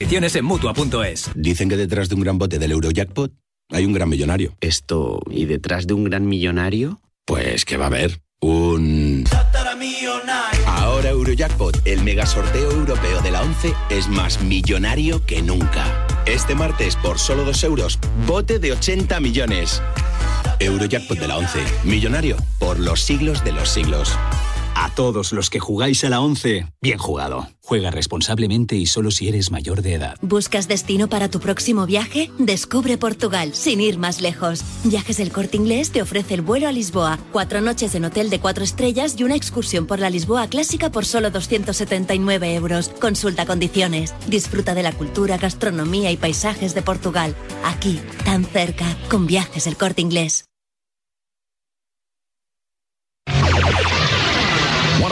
Condiciones en Mutua.es Dicen que detrás de un gran bote del Eurojackpot hay un gran millonario. Esto, ¿y detrás de un gran millonario? Pues que va a haber un... Ahora Eurojackpot, el mega sorteo europeo de la 11, es más millonario que nunca. Este martes, por solo 2 euros, bote de 80 millones. Eurojackpot de la 11, millonario por los siglos de los siglos. A todos los que jugáis a la 11, bien jugado. Juega responsablemente y solo si eres mayor de edad. ¿Buscas destino para tu próximo viaje? Descubre Portugal, sin ir más lejos. Viajes El Corte Inglés te ofrece el vuelo a Lisboa, cuatro noches en hotel de cuatro estrellas y una excursión por la Lisboa clásica por solo 279 euros. Consulta condiciones. Disfruta de la cultura, gastronomía y paisajes de Portugal. Aquí, tan cerca, con Viajes El Corte Inglés.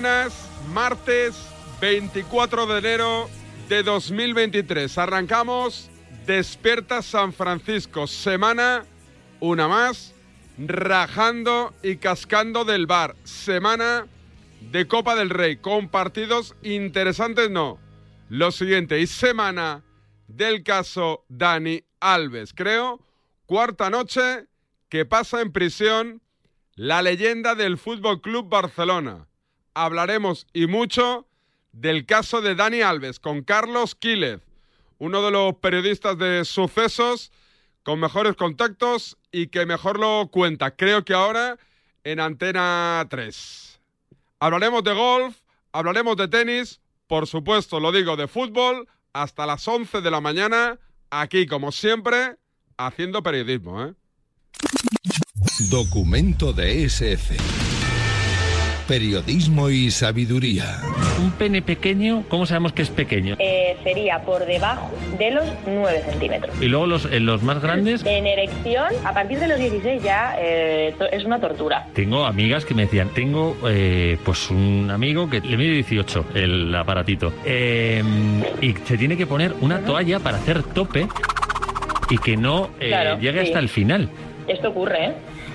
Buenas. Martes 24 de enero de 2023. Arrancamos Despierta San Francisco. Semana, una más, rajando y cascando del bar. Semana de Copa del Rey, con partidos interesantes, no. Lo siguiente, y semana del caso Dani Alves. Creo, cuarta noche que pasa en prisión la leyenda del Fútbol Club Barcelona. Hablaremos y mucho del caso de Dani Alves con Carlos Quílez, uno de los periodistas de sucesos con mejores contactos y que mejor lo cuenta. Creo que ahora en Antena 3. Hablaremos de golf, hablaremos de tenis, por supuesto, lo digo, de fútbol, hasta las 11 de la mañana, aquí como siempre, haciendo periodismo. ¿eh? Documento de SF. Periodismo y sabiduría. Un pene pequeño, ¿cómo sabemos que es pequeño? Eh, sería por debajo de los 9 centímetros. Y luego los, en los más grandes. En erección, a partir de los 16 ya eh, es una tortura. Tengo amigas que me decían, tengo eh, pues un amigo que le mide 18 el aparatito eh, y se tiene que poner una toalla para hacer tope y que no eh, Claro, llegue sí. hasta el final. Esto ocurre, ¿eh?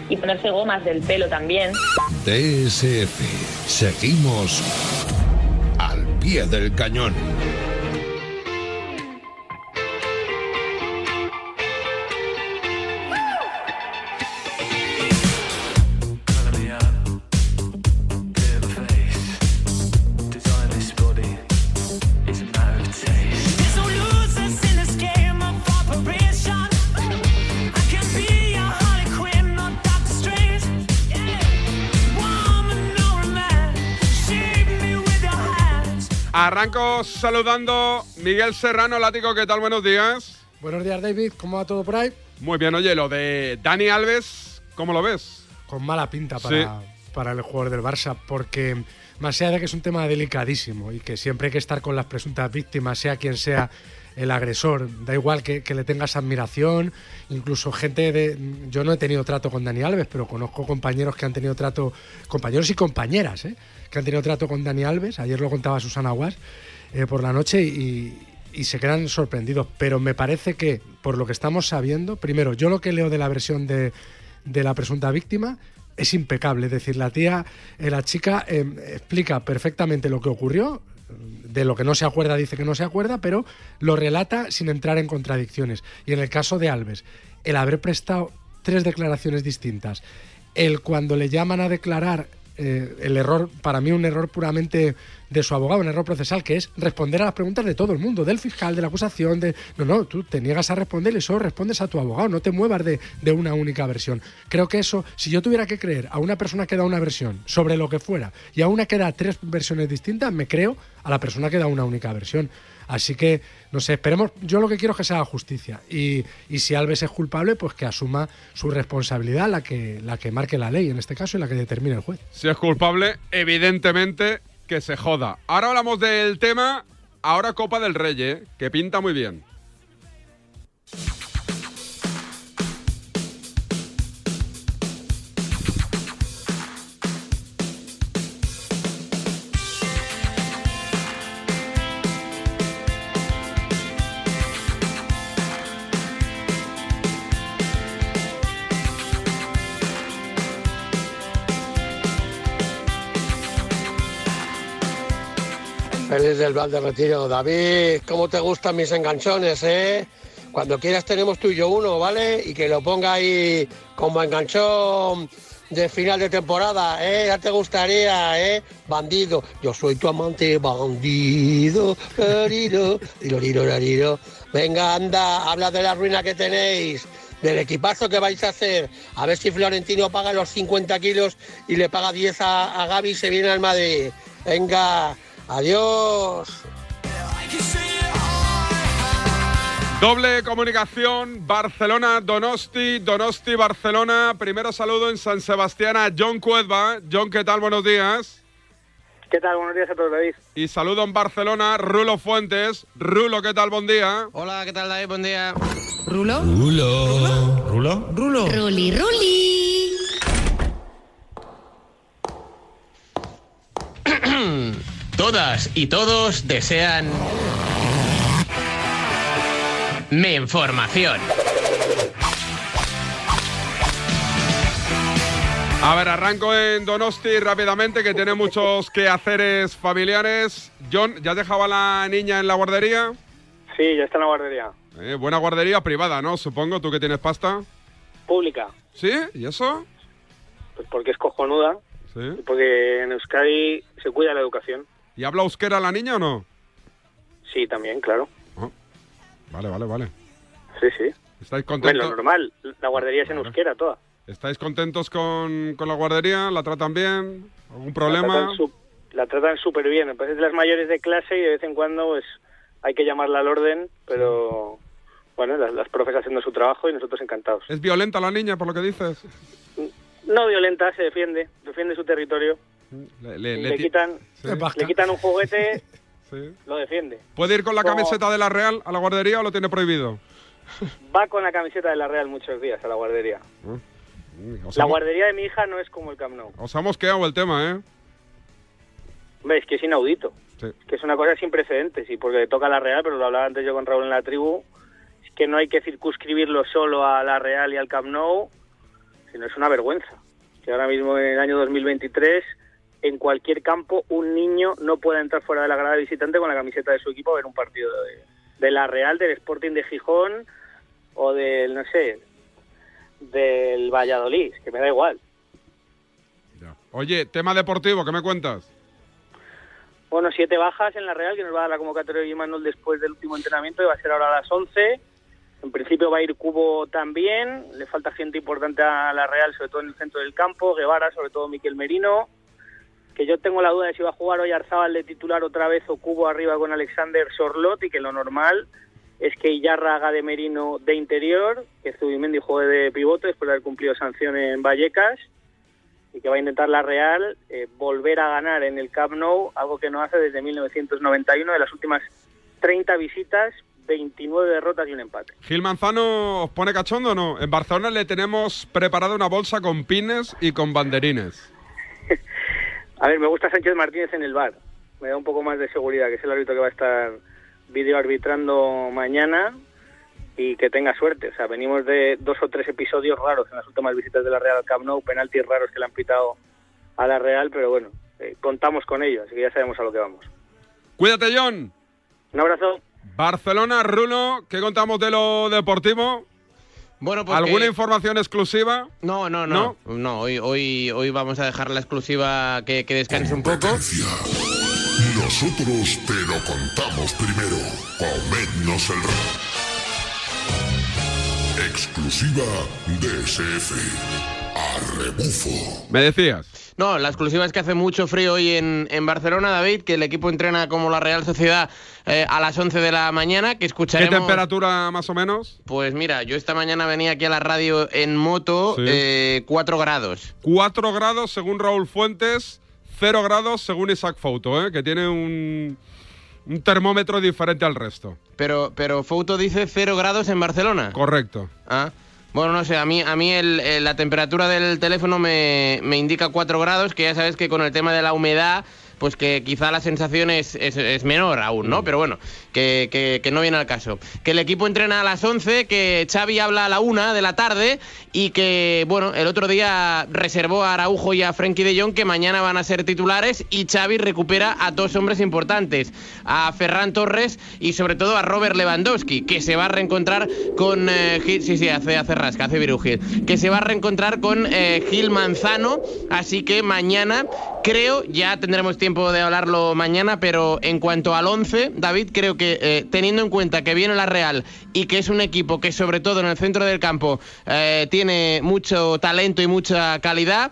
Y ponerse gomas del pelo también. DSF. Seguimos al pie del cañón. Arranco saludando Miguel Serrano, Lático, ¿qué tal? Buenos días. Buenos días, David. ¿Cómo va todo por ahí? Muy bien, oye, lo de Dani Alves, ¿cómo lo ves? Con mala pinta para, para el jugador del Barça, porque más allá de que es un tema delicadísimo y que siempre hay que estar con las presuntas víctimas, sea quien sea el agresor, da igual que, que le tengas admiración, incluso gente de... Yo no he tenido trato con Dani Alves, pero conozco compañeros que han tenido trato, compañeros y compañeras, ¿eh? Que han tenido trato con Dani Alves. Ayer lo contaba Susana Guas eh, por la noche y, se quedan sorprendidos. Pero me parece que, por lo que estamos sabiendo, primero, yo lo que leo de la versión de, de la presunta víctima es impecable. Es decir, la tía, eh, la chica eh, explica perfectamente lo que ocurrió. De lo que no se acuerda, dice que no se acuerda, pero lo relata sin entrar en contradicciones. Y en el caso de Alves, el haber prestado tres declaraciones distintas, el cuando le llaman a declarar eh, el error, para mí un error puramente de su abogado, un error procesal, que es responder a las preguntas de todo el mundo, del fiscal, de la acusación, de... No, no, tú te niegas a responder y solo respondes a tu abogado, no te muevas de, de una única versión. Creo que eso, si yo tuviera que creer a una persona que da una versión sobre lo que fuera y a una que da tres versiones distintas, me creo a la persona que da una única versión. Así que, no sé, esperemos. Yo lo que quiero es que se haga justicia. Y, y, si Alves es culpable, pues que asuma su responsabilidad, la que, la que marque la ley en este caso y la que determine el juez. Si es culpable, evidentemente que se joda. Ahora hablamos del tema, ahora Copa del Rey, ¿eh? que pinta muy bien. Feliz del Val de Retiro. David, ¿cómo te gustan mis enganchones, eh? Cuando quieras tenemos tú y yo uno, ¿vale? Y que lo ponga ahí como enganchón de final de temporada, ¿eh? Ya te gustaría, ¿eh? Bandido. Yo soy tu amante, bandido. Lariro, lariro, lariro. Venga, anda, habla de la ruina que tenéis del equipazo que vais a hacer. A ver si Florentino paga los 50 kilos y le paga 10 a, a Gaby y se viene al Madrid. Venga, Adiós. Doble comunicación, Barcelona, Donosti, Donosti, Barcelona. Primero saludo en San Sebastián a John Cuedva. John, ¿qué tal? Buenos días. ¿Qué tal? Buenos días a todos, David. Y saludo en Barcelona, Rulo Fuentes. Rulo, ¿qué tal? Buen día. Hola, ¿qué tal, David? Buen día. ¿Rulo? Rulo. ¿Rulo? Rulo. Ruli, Ruli. Todas y todos desean... Mi información. A ver, arranco en Donosti rápidamente, que tiene muchos quehaceres familiares. John, ¿ya has dejado a la niña en la guardería? Sí, ya está en la guardería. Eh, buena guardería privada, ¿no? Supongo, tú que tienes pasta. Pública. ¿Sí? ¿Y eso? Pues porque es cojonuda. Sí. Y porque en Euskadi se cuida la educación. ¿Y habla euskera la niña o no? Sí, también, claro. Oh. Vale, vale, vale. Sí, sí. ¿Estáis Bueno, contentos? lo normal, la guardería es en euskera toda. ¿Estáis contentos con, con la guardería? ¿La tratan bien? ¿Algún problema? La tratan súper bien. Es de las mayores de clase y de vez en cuando pues hay que llamarla al orden, pero bueno, las, las profes haciendo su trabajo y nosotros encantados. ¿Es violenta la niña, por lo que dices? No violenta, se defiende, defiende su territorio. Le, le- Y le le ti- quitan, le quitan un juguete, Sí. lo defiende. ¿Puede ir con la camiseta de la Real a la guardería o lo tiene prohibido? Va con la camiseta de la Real muchos días a la guardería. Os La hemos- guardería de mi hija no es como el Camp Nou. Os ha mosqueado el tema, ¿eh? Hombre, es que es inaudito. Sí. que es una cosa sin precedentes y porque le toca a la Real, pero lo hablaba antes yo con Raúl en la tribu, es que no hay que circunscribirlo solo a la Real y al Camp Nou, sino es una vergüenza. Que ahora mismo en el año 2023 en cualquier campo un niño no pueda entrar fuera de la grada visitante con la camiseta de su equipo a ver un partido de, de la Real, del Sporting de Gijón o del, no sé, del Valladolid, que me da igual. Oye, tema deportivo, ¿qué me cuentas? Bueno, siete bajas en la Real, que nos va a dar la convocatoria de Imanol después del último entrenamiento, que va a ser ahora a las 11. En principio va a ir Cubo también, le falta gente importante a la Real, sobre todo en el centro del campo, Guevara, sobre todo Miquel Merino, que yo tengo la duda de si va a jugar hoy Arzábal de titular otra vez o Cubo arriba con Alexander Sorlot y que lo normal es que Iyarra haga de Merino de interior, que Zubimendi juegue de pivote después de haber cumplido sanción en Vallecas y que va a intentar la Real eh, volver a ganar en el Camp Nou, algo que no hace desde 1991, de las últimas 30 visitas, 29 derrotas y un empate. ¿Gil Manzano os pone cachondo o no? En Barcelona le tenemos preparada una bolsa con pines y con banderines. A ver, me gusta Sánchez Martínez en el bar. Me da un poco más de seguridad, que es el árbitro que va a estar video arbitrando mañana y que tenga suerte. O sea, venimos de dos o tres episodios raros en las últimas visitas de la Real al Camp Nou, penaltis raros que le han pitado a la Real, pero bueno, eh, contamos con ello, así que ya sabemos a lo que vamos. Cuídate, John. Un abrazo. Barcelona, Rulo, ¿qué contamos de lo deportivo? Bueno, pues ¿Alguna información exclusiva? No, no, no. No, hoy, hoy, hoy vamos a dejar la exclusiva que, que descanse un poco. Nosotros te lo contamos primero. Comednos el ra- Exclusiva DSF. Rebufo. Me decías. No, la exclusiva es que hace mucho frío hoy en, en Barcelona, David, que el equipo entrena como la Real Sociedad eh, a las 11 de la mañana, que ¿Qué escucharemos... temperatura más o menos? Pues mira, yo esta mañana venía aquí a la radio en moto, Sí. eh, 4 grados. 4 grados según Raúl Fuentes, 0 grados según Isaac Fouto, ¿eh? que tiene un, un termómetro diferente al resto. Pero, pero Fouto dice 0 grados en Barcelona. Correcto. Ah. Bueno, no sé, a mí, a mí el- el- la temperatura del teléfono me, me indica 4 grados, que ya sabes que con el tema de la humedad, pues que quizá la sensación es, es- es menor aún, ¿no? Pero bueno, que, no viene al caso. Que el equipo entrena a las 11, que Xavi habla a la 1 de la tarde y que, bueno, el otro día reservó a Araujo y a Frenkie de Jong, que mañana van a ser titulares, y Xavi recupera a dos hombres importantes, a Ferran Torres y sobre todo a Robert Lewandowski, que se va a reencontrar con eh, sí, sí, hace, hace rasca, hace Viru Gil, que se va a reencontrar con eh, Gil Manzano, así que mañana creo, ya tendremos tiempo de hablarlo mañana, pero en cuanto al 11, David, creo que eh, teniendo en cuenta que viene la Real y que es un equipo que sobre todo en el centro del campo eh, tiene mucho talento y mucha calidad,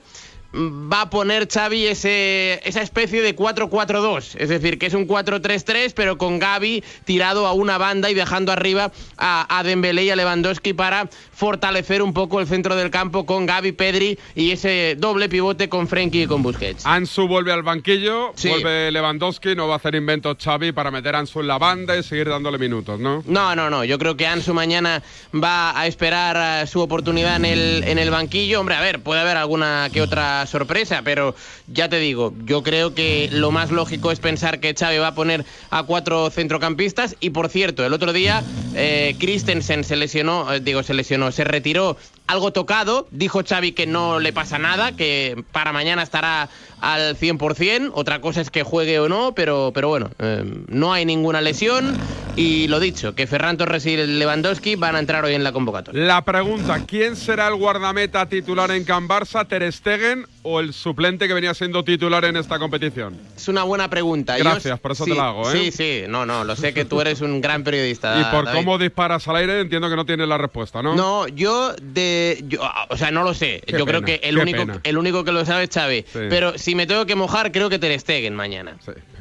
va a poner Xavi ese, esa especie de 4-4-2, es decir, que es un 4-3-3, pero con Gaby tirado a una banda y dejando arriba a, a Dembélé y a Lewandowski para fortalecer un poco el centro del campo con Gaby, Pedri y ese doble pivote con Frenkie y con Busquets. Ansu vuelve al banquillo, Sí. vuelve Lewandowski, no va a hacer inventos Xavi para meter a Ansu en la banda y seguir dándole minutos, ¿no? No, no, no. Yo creo que Ansu mañana va a esperar eh, su oportunidad en el, en el banquillo. Hombre, a ver, puede haber alguna que otra sorpresa, pero ya te digo, yo creo que lo más lógico es pensar que Xavi va a poner a cuatro centrocampistas. Y por cierto, el otro día eh, Christensen se lesionó, eh, digo, se lesionó, se retiró algo tocado. Dijo Xavi que no le pasa nada, que para mañana estará al 100%. Otra cosa es que juegue o no, pero, pero bueno, eh, no hay ninguna lesión. Y lo dicho, que Ferran Torres y Lewandowski van a entrar hoy en la convocatoria. La pregunta, ¿quién será el guardameta titular en Can Barça, Ter Stegen o el suplente que venía siendo titular en esta competición? Es una buena pregunta. Gracias, por eso sí, te la hago, ¿eh? Sí, sí, no, no, lo sé que tú eres un gran periodista. y por David. cómo disparas al aire entiendo que no tienes la respuesta, ¿no? No, yo de. yo- o sea, no lo sé. Qué yo creo que el único, pena. el único que lo sabe es Xavi. Sí. Pero si me tengo que mojar, creo que Ter Stegen mañana.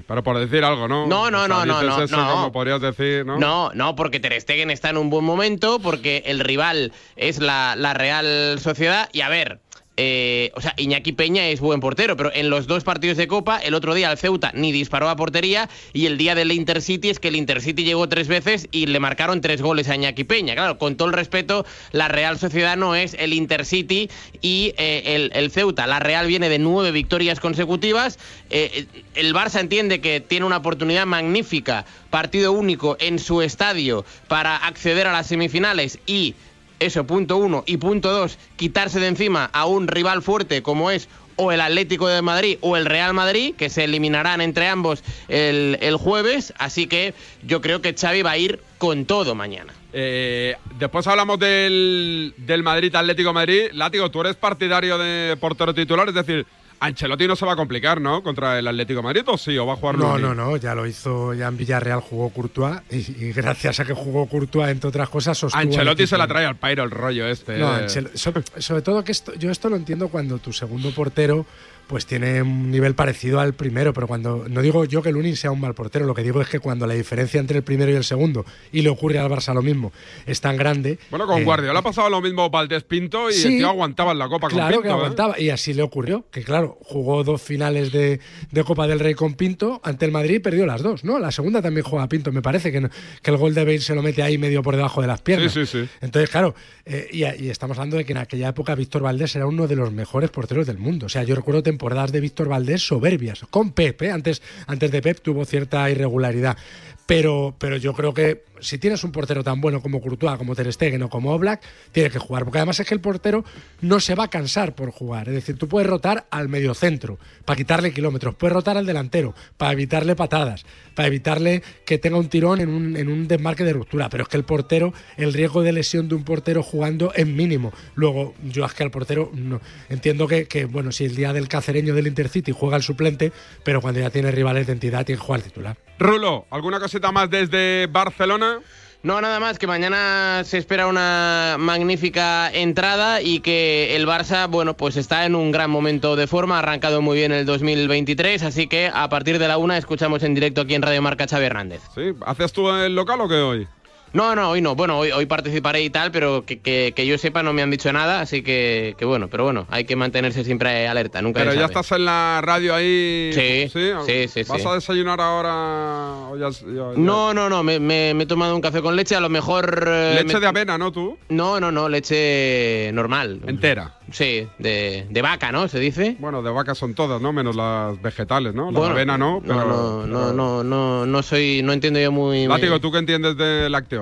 Pero por decir algo, ¿no? No, no, O sea, no, no, no, eso no. como podrías decir, ¿no? No, no, porque Ter Stegen está en un buen momento, porque el rival es la, la Real Sociedad. Y a ver, eh, o sea, Iñaki Peña es buen portero, pero en los dos partidos de Copa, el otro día el Ceuta ni disparó a portería y el día del Intercity es que el Intercity llegó tres veces y le marcaron tres goles a Iñaki Peña. Claro, con todo el respeto, la Real Sociedad no es el Intercity y eh, el, el Ceuta. La Real viene de nueve victorias consecutivas. Eh, el Barça entiende que tiene una oportunidad magnífica, partido único en su estadio para acceder a las semifinales y eso, punto uno. Y punto dos, quitarse de encima a un rival fuerte como es o el Atlético de Madrid o el Real Madrid, que se eliminarán entre ambos el, el jueves. Así que yo creo que Xavi va a ir con todo mañana. Eh, después hablamos del, del Madrid Atlético Madrid. Látigo, tú eres partidario de portero titular, es decir, Ancelotti no se va a complicar, ¿no? Contra el Atlético de Madrid, ¿o sí? ¿O va a jugar No, no, no, ya lo hizo, ya en Villarreal jugó Courtois y, y gracias a que jugó Courtois, entre otras cosas, Ancelotti se la trae al pairo el rollo este. No, eh. Anchel- sobre, sobre todo que esto, yo esto lo entiendo cuando tu segundo portero pues tiene un nivel parecido al primero, pero cuando no digo yo que Lunin sea un mal portero, lo que digo es que cuando la diferencia entre el primero y el segundo y le ocurre al Barça lo mismo es tan grande. Bueno, con eh, Guardiola ha pasado lo mismo Valdés Pinto y Sí. el tío aguantaba en la Copa Claro con Pinto. que ¿eh? aguantaba y así le ocurrió, que claro, jugó dos finales de, de Copa del Rey con Pinto ante el Madrid y perdió las dos, ¿no? La segunda también juega Pinto, me parece que, no- que el gol de Bale se lo mete ahí medio por debajo de las piernas. Sí, sí, sí. Entonces, claro, eh, y, y estamos hablando de que en aquella época Víctor Valdés era uno de los mejores porteros del mundo. O sea, yo recuerdo temporadas de Víctor Valdés soberbias. Con Pep, antes, antes de Pep tuvo cierta irregularidad. Pero, pero yo creo que si tienes un portero tan bueno como Courtois, como Ter Stegen o como Oblak, tiene que jugar. Porque además es que el portero no se va a cansar por jugar. Es decir, tú puedes rotar al mediocentro para quitarle kilómetros, puedes rotar al delantero para evitarle patadas, para evitarle que tenga un tirón en un, en un desmarque de ruptura. Pero es que el portero, el riesgo de lesión de un portero jugando es mínimo. Luego, yo es que al portero no. entiendo que, que, bueno, si el día del cacereño del Intercity juega el suplente, pero cuando ya tiene rivales de entidad tiene que jugar el titular. Rulo, ¿alguna cosita más desde Barcelona? No, nada más, que mañana se espera una magnífica entrada y que el Barça, bueno, pues está en un gran momento de forma, ha arrancado muy bien el 2023, así que a partir de la una escuchamos en directo aquí en Radio Marca Xavi Hernández. ¿Sí? ¿Haces tú el local o qué hoy? No, no, hoy no. Bueno, hoy, hoy participaré y tal, pero que, que, que yo sepa no me han dicho nada, así que, que bueno, pero bueno, hay que mantenerse siempre alerta, nunca Pero ya sabe. estás en la radio ahí. Sí, sí, sí, sí, ¿Vas sí. a desayunar ahora? o ya- ya- ya- No, no, no, me, me- me he tomado un café con leche, a lo mejor... eh, Leche me- de avena, ¿no tú? No, no, no, leche normal. Entera. Sí, de, de vaca, ¿no? Se dice. Bueno, de vaca son todas, ¿no? Menos las vegetales, ¿no? La Bueno, avena no, pero... no, no, no, no, no soy, no entiendo yo muy. Látigo, ¿tú qué entiendes de lácteos?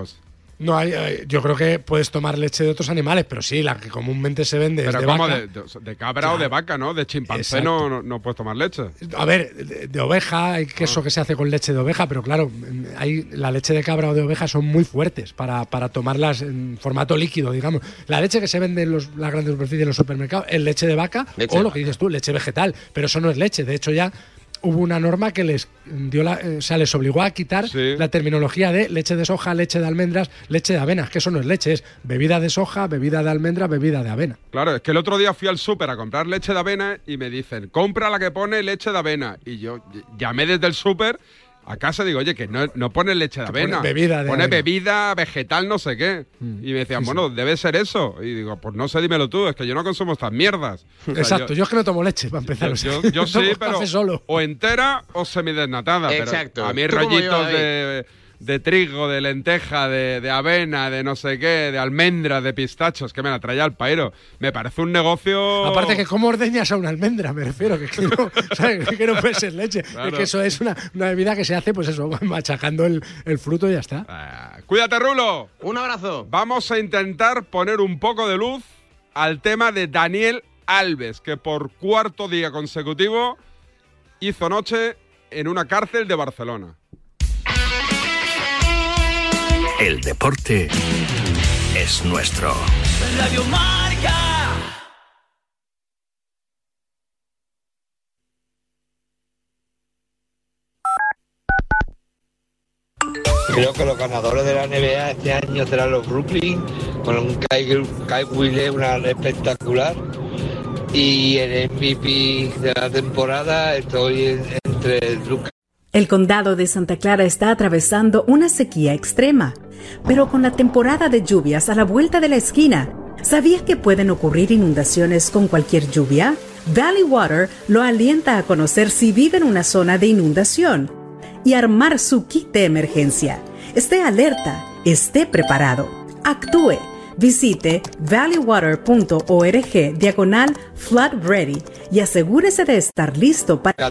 No hay, hay- yo creo que puedes tomar leche de otros animales, pero sí, la que comúnmente se vende es Pero de como vaca. de, de- de cabra o de vaca, ¿no? De chimpancé no, no, no puedes tomar leche. A ver, de, de oveja, hay queso que se hace con leche de oveja, pero claro, hay, la leche de cabra o de oveja son muy fuertes para, para tomarlas en formato líquido, digamos. La leche que se vende en los, las grandes superficies en los supermercados es leche de vaca Leche o de lo que dices tú, leche vegetal, pero eso no es leche. De hecho, ya hubo una norma que les dio la, eh, o sea, les obligó a quitar la terminología de leche de soja, leche de almendras, leche de avena, que eso no es leche, es bebida de soja, bebida de almendra, bebida de avena. Claro, es que el otro día fui al súper a comprar leche de avena y me dicen, compra la que pone leche de avena. Y yo ll- llamé desde el súper a casa digo, oye, que no, no pone leche de Que pone avena. bebida de Pone avena. bebida vegetal no sé qué. Y me decían, bueno, debe ser eso. Y digo, pues no sé, dímelo tú, es que yo no consumo estas mierdas. O sea, Exacto, yo, es que no tomo leche, para empezar. Yo, o sea, yo- yo tomo sí, pero solo. o entera o semidesnatada. pero Exacto. a mí ¿Tú cómo rollitos de, de trigo, de lenteja, de, de avena, de no sé qué, de almendras, de pistachos, que me la traía al pairo. Me parece un negocio... Aparte que cómo ordeñas a una almendra, me refiero, que, que no, ¿sabes? que no puede ser leche. Claro. Es que eso es una, una bebida que se hace, pues eso, machacando el, el fruto y ya está. Ah, Cuídate, Rulo. Un abrazo. Vamos a intentar poner un poco de luz al tema de Daniel Alves, que por cuarto día consecutivo hizo noche en una cárcel de Barcelona. El deporte es nuestro. Radio Marca. Creo que los ganadores de la NBA este año serán los Brooklyn, con un Kyle, Kyle Willis, una espectacular. Y el MVP de la temporada estoy en- entre Luka El condado de Santa Clara está atravesando una sequía extrema, pero con la temporada de lluvias a la vuelta de la esquina, ¿sabías que pueden ocurrir inundaciones con cualquier lluvia? Valley Water lo alienta a conocer si vive en una zona de inundación y armar su kit de emergencia. Esté alerta, esté preparado, actúe. Visite valleywater.org diagonal flood ready y asegúrese de estar listo para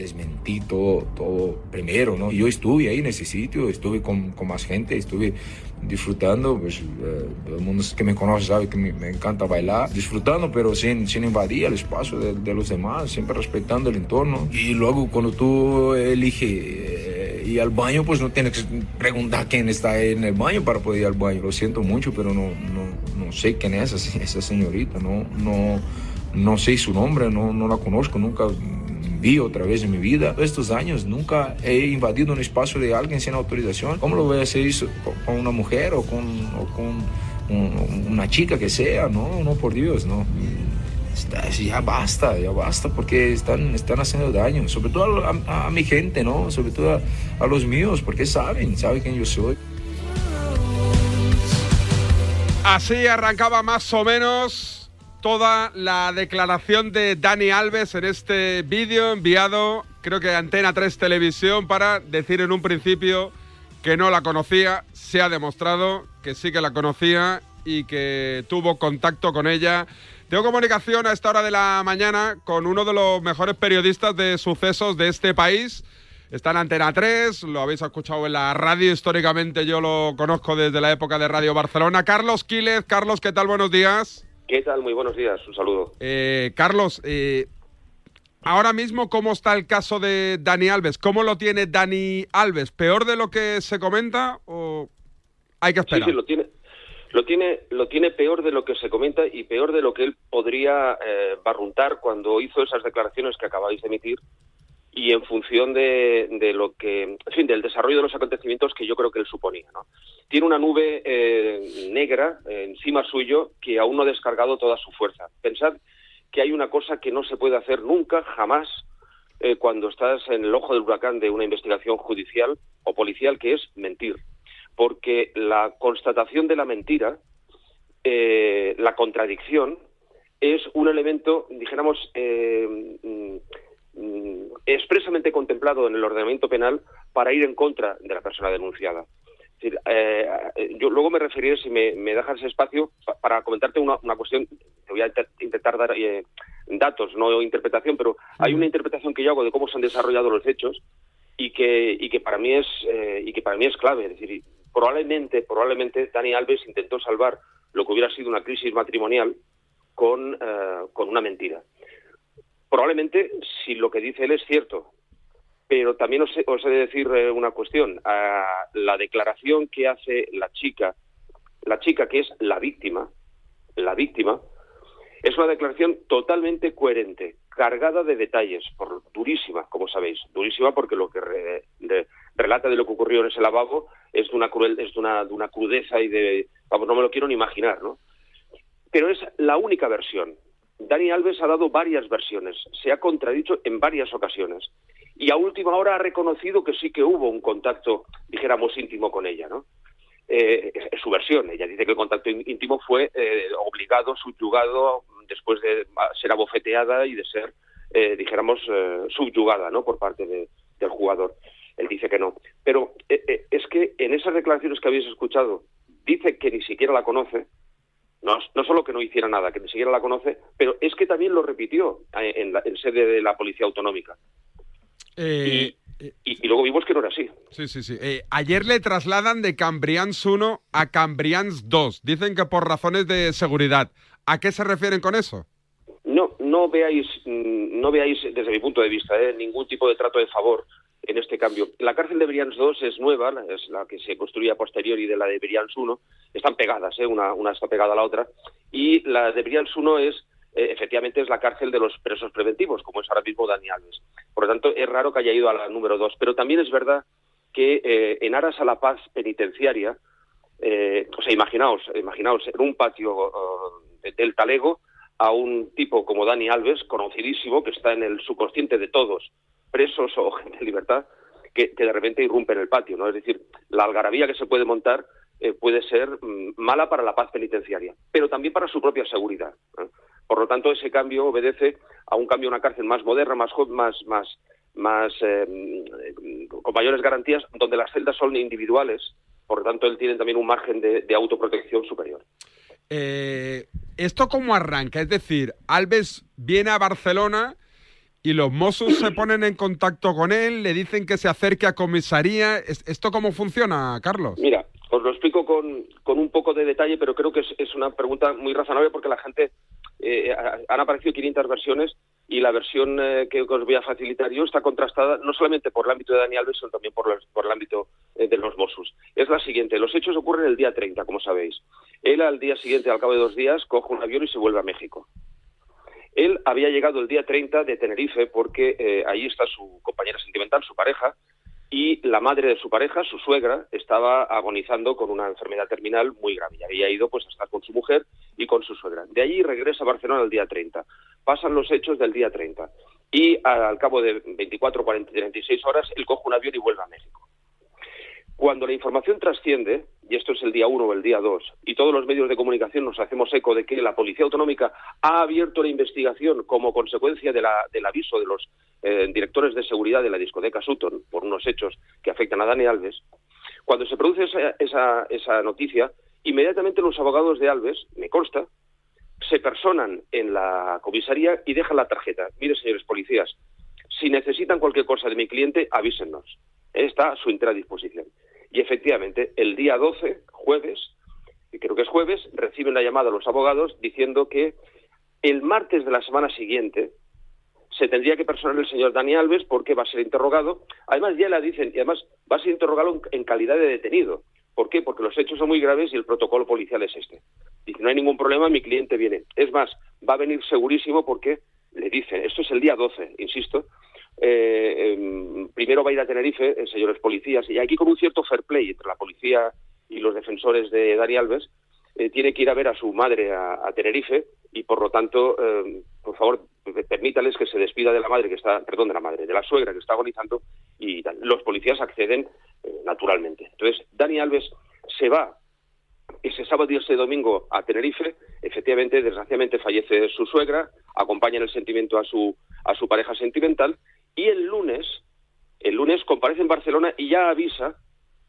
Desmentir todo, todo primero, ¿no? Yo estuve ahí en ese sitio, estuve con, con más gente, estuve disfrutando, pues eh, el mundo que me conoce sabe que me, me encanta bailar, disfrutando, pero sin, sin invadir el espacio de, de los demás, siempre respetando el entorno. Y luego cuando tú eliges eh, ir al baño, pues no tienes que preguntar quién está en el baño para poder ir al baño. Lo siento mucho, pero no, no, no sé quién es esa, esa señorita, no, no, no sé su nombre, no, no la conozco, nunca vi otra vez en mi vida. Estos años nunca he invadido un espacio de alguien sin autorización. ¿Cómo lo voy a hacer eso con una mujer o con, o con un- una chica que sea? No, no, por Dios, no. Ya basta, ya basta, porque están, están haciendo daño, sobre todo a, a- a mi gente, ¿no? Sobre todo a, a los míos, porque saben, saben quién yo soy. Así arrancaba más o menos toda la declaración de Dani Alves en este vídeo enviado, creo que Antena 3 Televisión, para decir en un principio que no la conocía. Se ha demostrado que sí que la conocía y que tuvo contacto con ella. Tengo comunicación a esta hora de la mañana con uno de los mejores periodistas de sucesos de este país. Está en Antena 3, lo habéis escuchado en la radio, históricamente yo lo conozco desde la época de Radio Barcelona. Carlos Quílez, Carlos, ¿qué tal? Buenos días. ¿Qué tal? Muy buenos días, un saludo. Eh, Carlos, eh, ahora mismo, ¿cómo está el caso de Dani Alves? ¿Cómo lo tiene Dani Alves? ¿Peor de lo que se comenta o hay que Sí, esperar? sí, lo tiene, lo tiene, lo tiene peor de lo que se comenta y peor de lo que él podría eh, barruntar cuando hizo esas declaraciones que acabáis de emitir y en función de, de lo que, en fin, del desarrollo de los acontecimientos que yo creo que él suponía, ¿no? Tiene una nube eh, negra eh, encima suyo que aún no ha descargado toda su fuerza. Pensad que hay una cosa que no se puede hacer nunca, jamás, eh, cuando estás en el ojo del huracán de una investigación judicial o policial, que es mentir. Porque la constatación de la mentira, eh, la contradicción, es un elemento, dijéramos, mm, mm, expresamente contemplado en el ordenamiento penal para ir en contra de la persona denunciada. Decir, eh, yo luego me referiré, si me, me dejas ese espacio, pa- para comentarte una, una cuestión. Te voy a intentar dar eh, datos, no interpretación, pero hay una interpretación que yo hago de cómo se han desarrollado los hechos y que, y que para mí es eh, y que para mí es clave. Es decir, probablemente, probablemente Dani Alves intentó salvar lo que hubiera sido una crisis matrimonial con, eh, con una mentira. Probablemente, si lo que dice él es cierto, pero también os, he- de decir eh, una cuestión. Ah, la declaración que hace la chica, la chica que es la víctima, la víctima, es una declaración totalmente coherente, cargada de detalles, por, durísima, como sabéis, durísima porque lo que relata de lo que ocurrió en ese lavabo es de una cruel, es de una crudeza y de, vamos, no me lo quiero ni imaginar, ¿no? Pero es la única versión. Dani Alves ha dado varias versiones, se ha contradicho en varias ocasiones y a última hora ha reconocido que sí que hubo un contacto, dijéramos, íntimo con ella, ¿no? Eh, es, su versión. Ella dice que el contacto ín- íntimo fue eh, obligado, subyugado, después de ah, ser abofeteada y de ser, eh, dijéramos, eh, subyugada, ¿no? Por parte de- del jugador. Él dice que no. Pero es que en esas declaraciones que habéis escuchado, dice que ni siquiera la conoce, no, no solo que no hiciera nada, que ni siquiera la conoce, pero es que también lo repitió eh, en, la, en sede de la Policía Autonómica. Eh, Y, y luego vimos que no era así. Sí, sí, sí. Eh, ayer le trasladan de Cambrians 1 a Cambrians 2. Dicen que por razones de seguridad. ¿A qué se refieren con eso? No, no veáis, mm, no veáis desde mi punto de vista eh, ningún tipo de trato de favor en este cambio. La cárcel de Brians 2 es nueva, es la que se construye a posteriori de la de Brians 1. Están pegadas, eh, una, está pegada a la otra. Y la de Brians 1 es, eh, efectivamente, es la cárcel de los presos preventivos, como es ahora mismo Dani Alves. Por lo tanto, es raro que haya ido a la número 2. Pero también es verdad que eh, en aras a la paz penitenciaria, eh, o sea, imaginaos, imaginaos en un patio eh, del Talego a un tipo como Dani Alves, conocidísimo, que está en el subconsciente de todos, presos o gente en libertad, que, de repente irrumpe en el patio, ¿no? Es decir, la algarabía que se puede montar eh, puede ser mm, mala para la paz penitenciaria, pero también para su propia seguridad. ¿eh? Por lo tanto, ese cambio obedece a un cambio a una cárcel más moderna, más más más más eh, mm, con mayores garantías, donde las celdas son individuales. Por lo tanto, él tiene también un margen de, de autoprotección superior. Eh, ¿Esto cómo arranca? Es decir, Alves viene a Barcelona y los Mossos se ponen en contacto con él, le dicen que se acerque a comisaría. ¿Es- ¿Esto cómo funciona, Carlos? Mira, os lo explico con, con un poco de detalle, pero creo que es, es una pregunta muy razonable porque la gente eh, ha- han aparecido 500 versiones y la versión eh, que os voy a facilitar yo está contrastada no solamente por el ámbito de Dani Alves, sino también por, los- por el ámbito eh, de los Mossos. Es la siguiente, los hechos ocurren el día 30, como sabéis. Él al día siguiente, al cabo de dos días, coge un avión y se vuelve a México. Él había llegado el día 30 de Tenerife porque eh, ahí está su compañera sentimental, su pareja, y la madre de su pareja, su suegra, estaba agonizando con una enfermedad terminal muy grave. Y había ido pues a estar con su mujer y con su suegra. De allí regresa a Barcelona el día 30. Pasan los hechos del día 30. Y al cabo de 24, 40, 36 horas, él coge un avión y vuelve a México. Cuando la información trasciende, y esto es el día 1 o el día 2, y todos los medios de comunicación nos hacemos eco de que la Policía Autonómica ha abierto la investigación como consecuencia del aviso de los eh, directores de seguridad de la discoteca Sutton por unos hechos que afectan a Dani Alves, cuando se produce esa, noticia, inmediatamente los abogados de Alves, me consta, se personan en la comisaría y dejan la tarjeta. Mire, señores policías, si necesitan cualquier cosa de mi cliente, avísennos. Está a su entera disposición. Y efectivamente, el día 12, jueves, y creo que es jueves, reciben la llamada los abogados diciendo que el martes de la semana siguiente se tendría que personar el señor Dani Alves porque va a ser interrogado. Además, ya la dicen, y además va a ser interrogado en calidad de detenido. ¿Por qué? Porque los hechos son muy graves y el protocolo policial es este. Dice, no hay ningún problema, mi cliente viene. Es más, va a venir segurísimo porque le dicen, esto es el día 12, insisto, eh, em, primero va a ir a Tenerife, señores policías, y aquí con un cierto fair play entre la policía y los defensores de Dani Alves, eh, tiene que ir a ver a su madre a, Tenerife y por lo tanto, eh, por favor, permítales que se despida de la madre que está, perdón, de la madre, de la suegra que está agonizando y los policías acceden eh, naturalmente. Entonces, Dani Alves se va ese sábado y ese domingo a Tenerife, efectivamente, desgraciadamente fallece su suegra, acompaña en el sentimiento a su, a su pareja sentimental, y el lunes, el lunes comparece en Barcelona y ya avisa,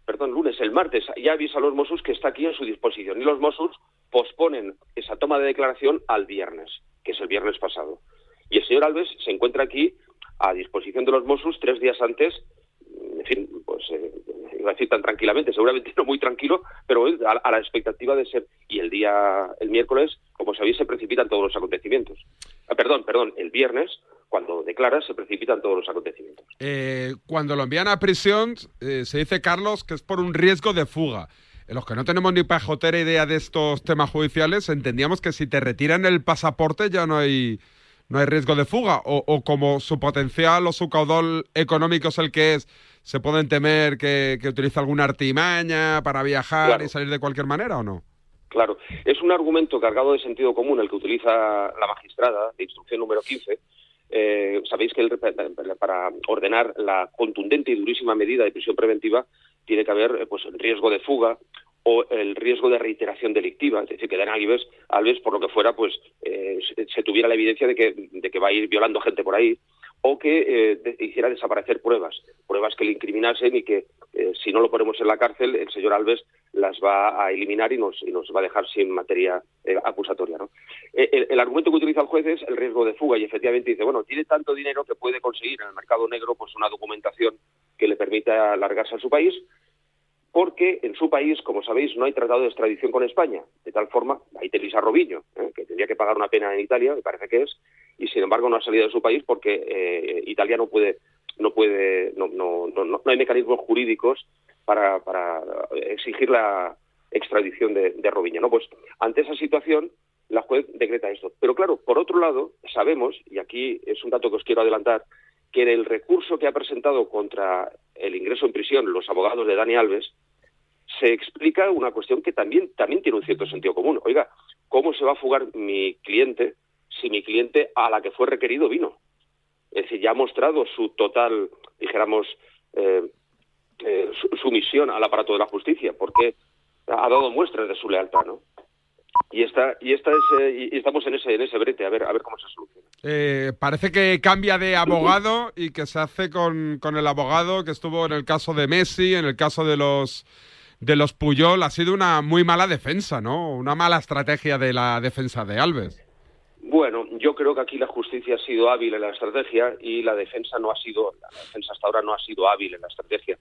perdón, lunes, el martes, ya avisa a los Mossos que está aquí a su disposición. Y los Mossos posponen esa toma de declaración al viernes, que es el viernes pasado. Y el señor Alves se encuentra aquí a disposición de los Mossos tres días antes, en fin, pues eh, iba a decir tan tranquilamente, seguramente no muy tranquilo, pero a, a la expectativa de ser. Y el día, el miércoles, como sabéis, se precipitan todos los acontecimientos. Ah, perdón, perdón, el viernes, cuando declara, se precipitan todos los acontecimientos. Eh, cuando lo envían a prisión, eh, se dice, Carlos, que es por un riesgo de fuga. En los que no tenemos ni pajotera idea de estos temas judiciales, entendíamos que si te retiran el pasaporte ya no hay, no hay riesgo de fuga. O, o como su potencial o su caudal económico es el que es, se pueden temer que, que utilice alguna artimaña para viajar Claro. y salir de cualquier manera o no. Claro, es un argumento cargado de sentido común el que utiliza la magistrada de instrucción número 15. Eh, Sabéis que el- para ordenar la contundente y durísima medida de prisión preventiva tiene que haber eh, pues, el riesgo de fuga o el riesgo de reiteración delictiva, es decir, que Dani Alves, Alves por lo que fuera, pues eh, se, se tuviera la evidencia de que, de que va a ir violando gente por ahí o que eh, hiciera desaparecer pruebas, pruebas que le incriminasen y que eh, si no lo ponemos en la cárcel, el señor Alves las va a eliminar y nos, y nos va a dejar sin materia eh, acusatoria. ¿no? Eh, el, el argumento que utiliza el juez es el riesgo de fuga y efectivamente dice, bueno, tiene tanto dinero que puede conseguir en el mercado negro pues una documentación que le permita largarse a su país, porque en su país, como sabéis, no hay tratado de extradición con España. De tal forma, ahí tenéis a Robinho, ¿eh? que tendría que pagar una pena en Italia, me parece que es, y sin embargo no ha salido de su país porque eh, Italia no puede, no puede, no, no, no, no hay mecanismos jurídicos para, para exigir la extradición de, de Robinho. ¿no? Pues ante esa situación, la juez decreta esto. Pero claro, por otro lado, sabemos, y aquí es un dato que os quiero adelantar, que en el recurso que ha presentado contra el ingreso en prisión los abogados de Dani Alves, se explica una cuestión que también, también tiene un cierto sentido común. Oiga, ¿cómo se va a fugar mi cliente si mi cliente a la que fue requerido vino. Es decir, ya ha mostrado su total, dijéramos, eh, eh, su- sumisión al aparato de la justicia, porque ha dado muestras de su lealtad, ¿no? Y esta, y esta es, y estamos en ese, en ese brete, a ver, a ver cómo se soluciona. Eh, parece que cambia de abogado y que se hace con, con el abogado que estuvo en el caso de Messi, en el caso de los de los Puyol. Ha sido una muy mala defensa, ¿no? Una mala estrategia de la defensa de Alves. Bueno, yo creo que aquí la justicia ha sido hábil en la estrategia y la defensa no ha sido, la defensa hasta ahora no ha sido hábil en la estrategia.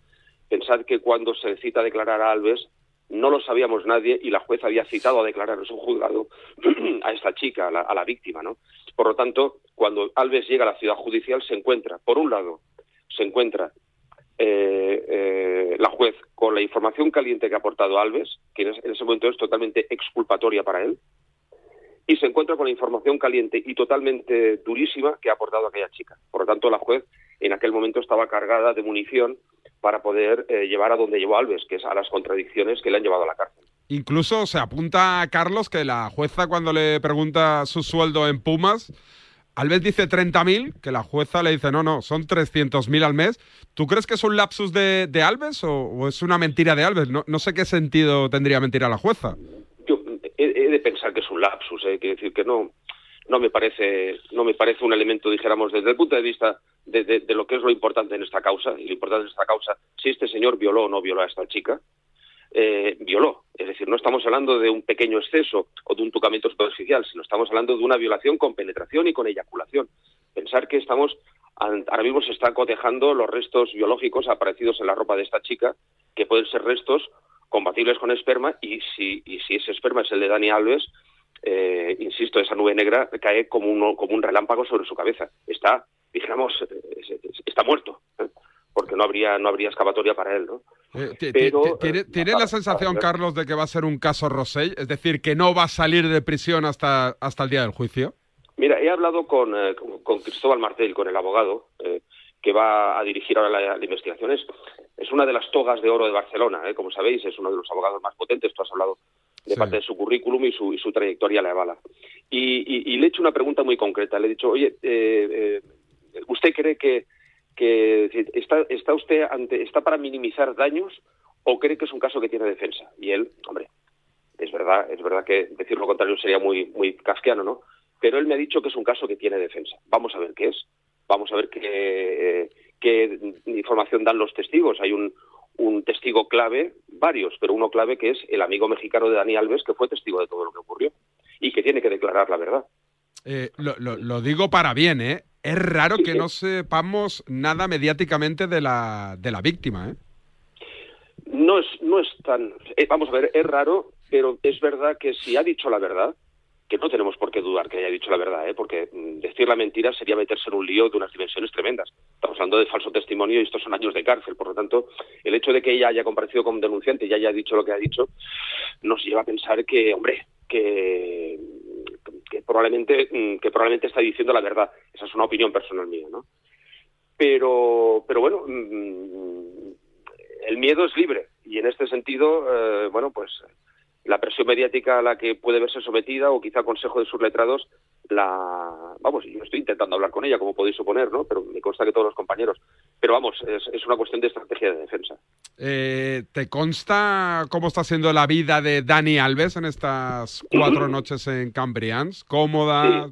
Pensad que cuando se cita a declarar a Alves, no lo sabíamos nadie y la jueza había citado a declarar en su juzgado a esta chica, a la, a la víctima, ¿no? Por lo tanto, cuando Alves llega a la ciudad judicial, se encuentra, por un lado, se encuentra eh, eh, la juez con la información caliente que ha aportado Alves, que en ese- en ese momento es totalmente exculpatoria para él, y se encuentra con la información caliente y totalmente durísima que ha aportado aquella chica. Por lo tanto, la juez en aquel momento estaba cargada de munición para poder eh, llevar a donde llevó Alves, que es a las contradicciones que le han llevado a la cárcel. Incluso se apunta a Carlos que la jueza cuando le pregunta su sueldo en Pumas, Alves dice 30.000, que la jueza le dice, no, no, son 300.000 al mes. ¿Tú crees que es un lapsus de, de Alves o, es una mentira de Alves? No, no sé qué sentido tendría mentir a la jueza. De pensar que es un lapsus, eh, quiero decir que no, no me parece, no me parece un elemento, dijéramos, desde el punto de vista de, lo que es lo importante en esta causa, y lo importante en esta causa, si este señor violó o no violó a esta chica, eh, violó. Es decir, no estamos hablando de un pequeño exceso o de un tocamiento superficial, sino estamos hablando de una violación con penetración y con eyaculación. Pensar que estamos, ahora mismo se están cotejando los restos biológicos aparecidos en la ropa de esta chica, que pueden ser restos compatibles con esperma, y si, y si ese esperma es el de Dani Alves, eh, insisto, esa nube negra cae como, uno, como un relámpago sobre su cabeza. Está, dijéramos, eh, es- es- está muerto, ¿eh? porque no habría, no habría escapatoria para él, ¿no? Eh, Pero, ti- ¿Tiene, la sensación, Carlos, de que va a ser un caso Rosell? Es decir, que no va a salir de prisión hasta, hasta el día del juicio. Mira, he hablado con, con- con Cristóbal Martel, con el abogado que va a dirigir ahora la, la investigación. Es, es una de las togas de oro de Barcelona, eh, como sabéis, es uno de los abogados más potentes. Tú has hablado de parte de su currículum y su, y su trayectoria le avala. Y, y- y le he hecho una pregunta muy concreta. Le he dicho, oye, eh, eh, ¿usted cree que, que está, está usted ante, está para minimizar daños o cree que es un caso que tiene defensa? Y él, hombre, es verdad, es verdad que decir lo contrario sería muy, muy kafkiano, ¿no? Pero él me ha dicho que es un caso que tiene defensa. Vamos a ver qué es. Vamos a ver qué, qué información dan los testigos. Hay un, un testigo clave, varios, pero uno clave que es el amigo mexicano de Dani Alves, que fue testigo de todo lo que ocurrió y que tiene que declarar la verdad. Eh, lo, lo- lo digo para bien, ¿eh? Es raro que no sepamos nada mediáticamente de la, de la víctima, ¿eh? No es, no es tan. eh, vamos a ver, es raro, pero es verdad que si ha dicho la verdad, que no tenemos por qué dudar que haya dicho la verdad, ¿eh? porque mm, decir la mentira sería meterse en un lío de unas dimensiones tremendas. Estamos hablando de falso testimonio y estos son años de cárcel. Por lo tanto, el hecho de que ella haya comparecido como denunciante y haya dicho lo que ha dicho, nos lleva a pensar que, hombre, que, probablemente mm, que probablemente está diciendo la verdad. Esa es una opinión personal mía, ¿no? Pero, pero bueno, mm, el miedo es libre y en este sentido, eh, bueno, pues la presión mediática a la que puede verse sometida o quizá consejo de sus letrados, la, vamos, yo estoy intentando hablar con ella, como podéis suponer, ¿no? Pero me consta que todos los compañeros. Pero vamos, es, es una cuestión de estrategia de defensa. Eh, ¿Te consta cómo está siendo la vida de Dani Alves en estas cuatro noches en Cambrians? ¿Cómoda?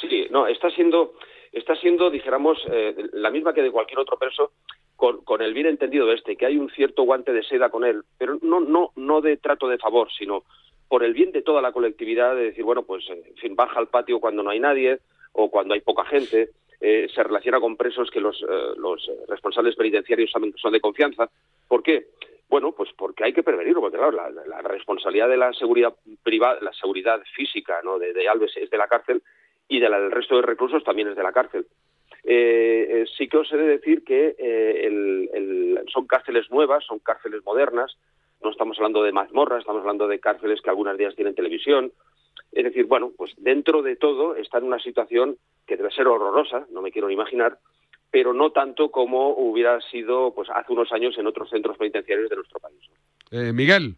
Sí, no, está siendo, está siendo, dijéramos, eh, la misma que de cualquier otro preso, con, con el bien entendido de este, que hay un cierto guante de seda con él, pero no, no, no de trato de favor, sino por el bien de toda la colectividad, de decir, bueno, pues, eh, en fin, baja al patio cuando no hay nadie o cuando hay poca gente, eh, se relaciona con presos que los, eh, los responsables penitenciarios saben que son de confianza. ¿Por qué? Bueno, pues porque hay que prevenirlo, porque claro, la, la- la responsabilidad de la seguridad privada, la seguridad física ¿no? de, de Alves es de la cárcel y de la del resto de reclusos también es de la cárcel. Eh, eh, sí que os he de decir que eh, el- son cárceles nuevas, son cárceles modernas, no estamos hablando de mazmorras, estamos hablando de cárceles que algunos días tienen televisión. Es decir, bueno, pues dentro de todo está en una situación que debe ser horrorosa, no me quiero ni imaginar, pero no tanto como hubiera sido pues hace unos años en otros centros penitenciarios de nuestro país. Eh, Miguel.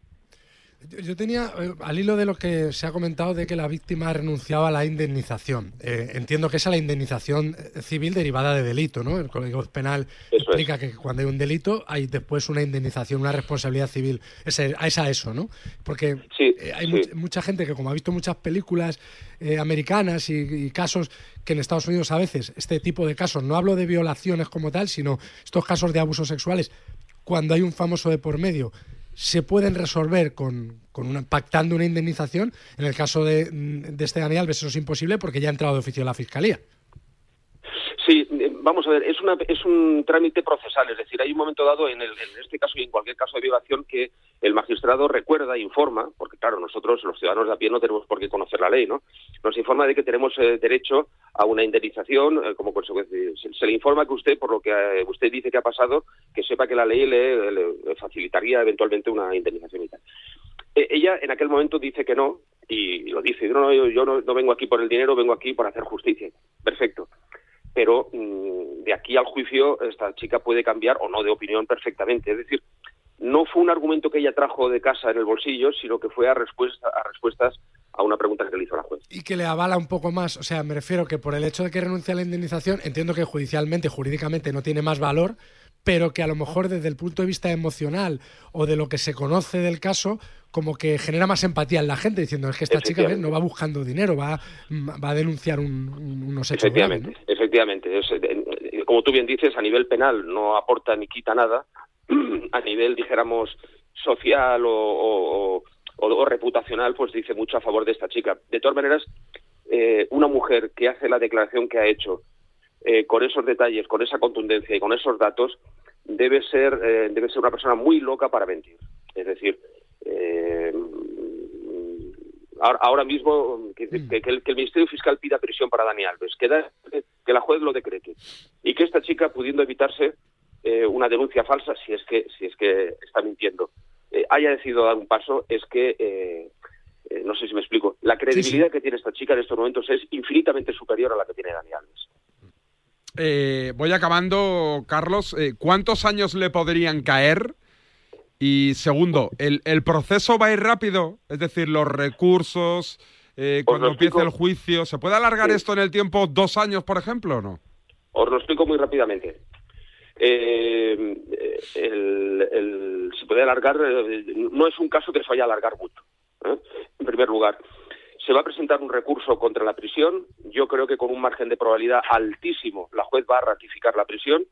Yo, tenía, eh, al hilo de lo que se ha comentado de que la víctima renunciaba a la indemnización. Eh, entiendo que es a la indemnización eh, civil derivada de delito, ¿no? El Código Penal explica que cuando hay un delito hay después una indemnización, una responsabilidad civil. Es, a- es a eso, ¿no? Porque eh, hay sí. much- mucha gente que como ha visto muchas películas eh, americanas y, y casos que en Estados Unidos a veces, este tipo de casos, no hablo de violaciones como tal, sino estos casos de abusos sexuales, cuando hay un famoso de por medio, se pueden resolver con, con una, pactando una indemnización. En el caso de, de este Dani Alves eso es imposible porque ya ha entrado de oficio la Fiscalía. Vamos a ver, es, una, es un trámite procesal, es decir, hay un momento dado en, el- en este caso y en cualquier caso de violación que el magistrado recuerda e informa, porque claro, nosotros los ciudadanos de a pie no tenemos por qué conocer la ley, ¿no? Nos informa de que tenemos eh, derecho a una indemnización eh, como consecuencia. Se, se le informa que usted, por lo que eh, usted dice que ha pasado, que sepa que la ley le, facilitaría eventualmente una indemnización y tal. Eh, ella en aquel momento dice que no, y lo dice, no, no, yo, yo no, no vengo aquí por el dinero, vengo aquí por hacer justicia. Perfecto pero mm, de aquí al juicio esta chica puede cambiar o no de opinión perfectamente. Es decir, no fue un argumento que ella trajo de casa en el bolsillo, sino que fue a, respuesta, a respuestas a una pregunta que le hizo la juez. Y que le avala un poco más. O sea, me refiero que por el hecho de que renuncie a la indemnización, entiendo que judicialmente, jurídicamente no tiene más valor, pero que a lo mejor desde el punto de vista emocional o de lo que se conoce del caso, como que genera más empatía en la gente, diciendo, es que esta chica no va buscando dinero, va, va a denunciar un- un- unos hechos graves. Efectivamente, efectivamente. Es, eh, eh, como tú bien dices, a nivel penal no aporta ni quita nada. a nivel, dijéramos, social o, o- o- o reputacional, pues dice mucho a favor de esta chica. De todas maneras, eh, una mujer que hace la declaración que ha hecho eh, con esos detalles, con esa contundencia y con esos datos, debe ser, eh, debe ser una persona muy loca para mentir. Es decir, eh, ahora, ahora mismo que, que- que el, que el Ministerio Fiscal pida prisión para Dani Alves, que, da- que la juez lo decrete y que esta chica, pudiendo evitarse eh, una denuncia falsa, si es que, si es que está mintiendo, eh, haya decidido dar un paso, es que no sé si me explico. La credibilidad que tiene esta chica en estos momentos es infinitamente superior a la que tiene Dani Alves. Eh, voy acabando, Carlos. Eh, ¿Cuántos años le podrían caer? Y segundo, ¿el, el proceso va a ir rápido? Es decir, los recursos, eh, cuando empiece el juicio. ¿Se puede alargar esto en el tiempo dos años, por ejemplo, o no? Os lo explico muy rápidamente. Eh, el- el- se puede alargar, eh, no es un caso que se vaya a alargar mucho. ¿eh? En primer lugar, se va a presentar un recurso contra la prisión. Yo creo que con un margen de probabilidad altísimo la juez va a ratificar la prisión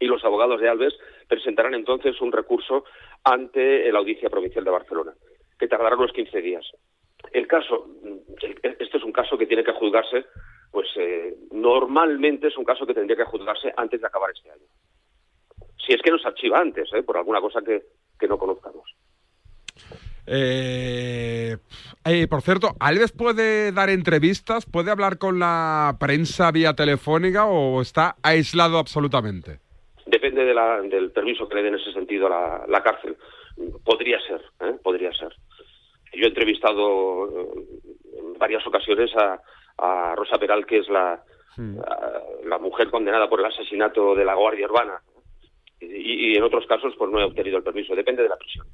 y los abogados de Alves presentarán entonces un recurso ante la Audiencia Provincial de Barcelona, que tardará unos 15 días. El caso, este es un caso que tiene que juzgarse, pues eh, normalmente es un caso que tendría que juzgarse antes de acabar este año. Si es que no se archiva antes, ¿eh? por alguna cosa que, que no conozcamos. Eh, eh, por cierto, ¿Alves puede dar entrevistas? ¿Puede hablar con la prensa vía telefónica o está aislado absolutamente? Depende de la- del permiso que le dé en ese sentido a la, la cárcel. Podría ser, ¿eh? podría ser. Yo he entrevistado eh, en varias ocasiones a, a Rosa Peral, que es la, la, la mujer condenada por el asesinato de la Guardia Urbana. Y, y en otros casos, pues no he obtenido el permiso. Depende de la prisión.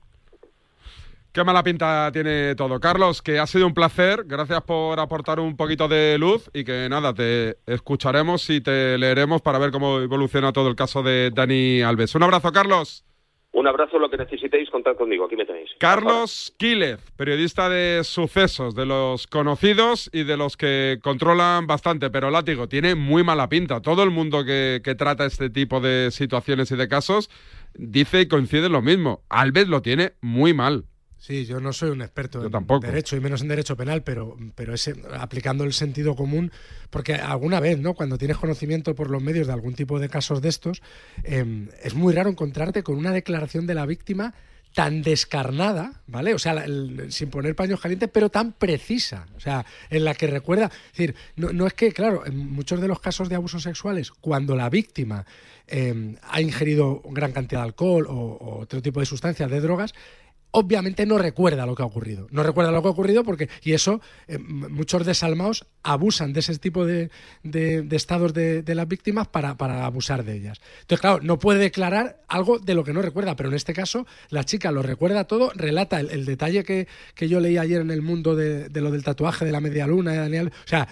Qué mala pinta tiene todo. Carlos, que ha sido un placer. Gracias por aportar un poquito de luz y que nada, te escucharemos y te leeremos para ver cómo evoluciona todo el caso de Dani Alves. Un abrazo, Carlos. Un abrazo, lo que necesitéis, contad conmigo. Aquí me tenéis. Carlos Quílez, periodista de sucesos, de los conocidos y de los que controlan bastante, pero látigo, tiene muy mala pinta. Todo el mundo que, que trata este tipo de situaciones y de casos dice y coincide en lo mismo. Alves lo tiene muy mal. Sí, yo no soy un experto en tampoco. derecho y menos en derecho penal, pero, pero ese, aplicando el sentido común, porque alguna vez, ¿no? Cuando tienes conocimiento por los medios de algún tipo de casos de estos, eh, es muy raro encontrarte con una declaración de la víctima tan descarnada, ¿vale? O sea, el- sin poner paños calientes, pero tan precisa, o sea, en la que recuerda, es decir, no, no es que, claro, en muchos de los casos de abusos sexuales, cuando la víctima eh, ha ingerido gran cantidad de alcohol o, o otro tipo de sustancias, de drogas, obviamente no recuerda lo que ha ocurrido. No recuerda lo que ha ocurrido porque, y eso, eh, muchos desalmados abusan de ese tipo de, de- estados de, las víctimas para, para abusar de ellas. Entonces, claro, no puede declarar algo de lo que no recuerda, pero en este caso la chica lo recuerda todo, relata el, detalle que, que yo leí ayer en el mundo de, de lo del tatuaje de la media luna de Daniel. O sea,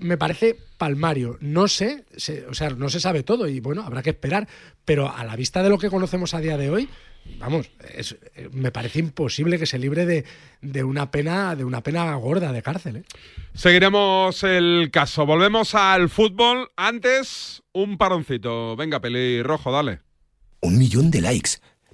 me parece palmario. No sé, se- o sea, no se sabe todo y bueno, habrá que esperar, pero a la vista de lo que conocemos a día de hoy, vamos, es- eh, me parece imposible que se libre de, de una pena, de una pena gorda de cárcel. ¿eh? Seguiremos el caso. Volvemos al fútbol. Antes, un paroncito. Venga, peli rojo, dale. Un millón de likes.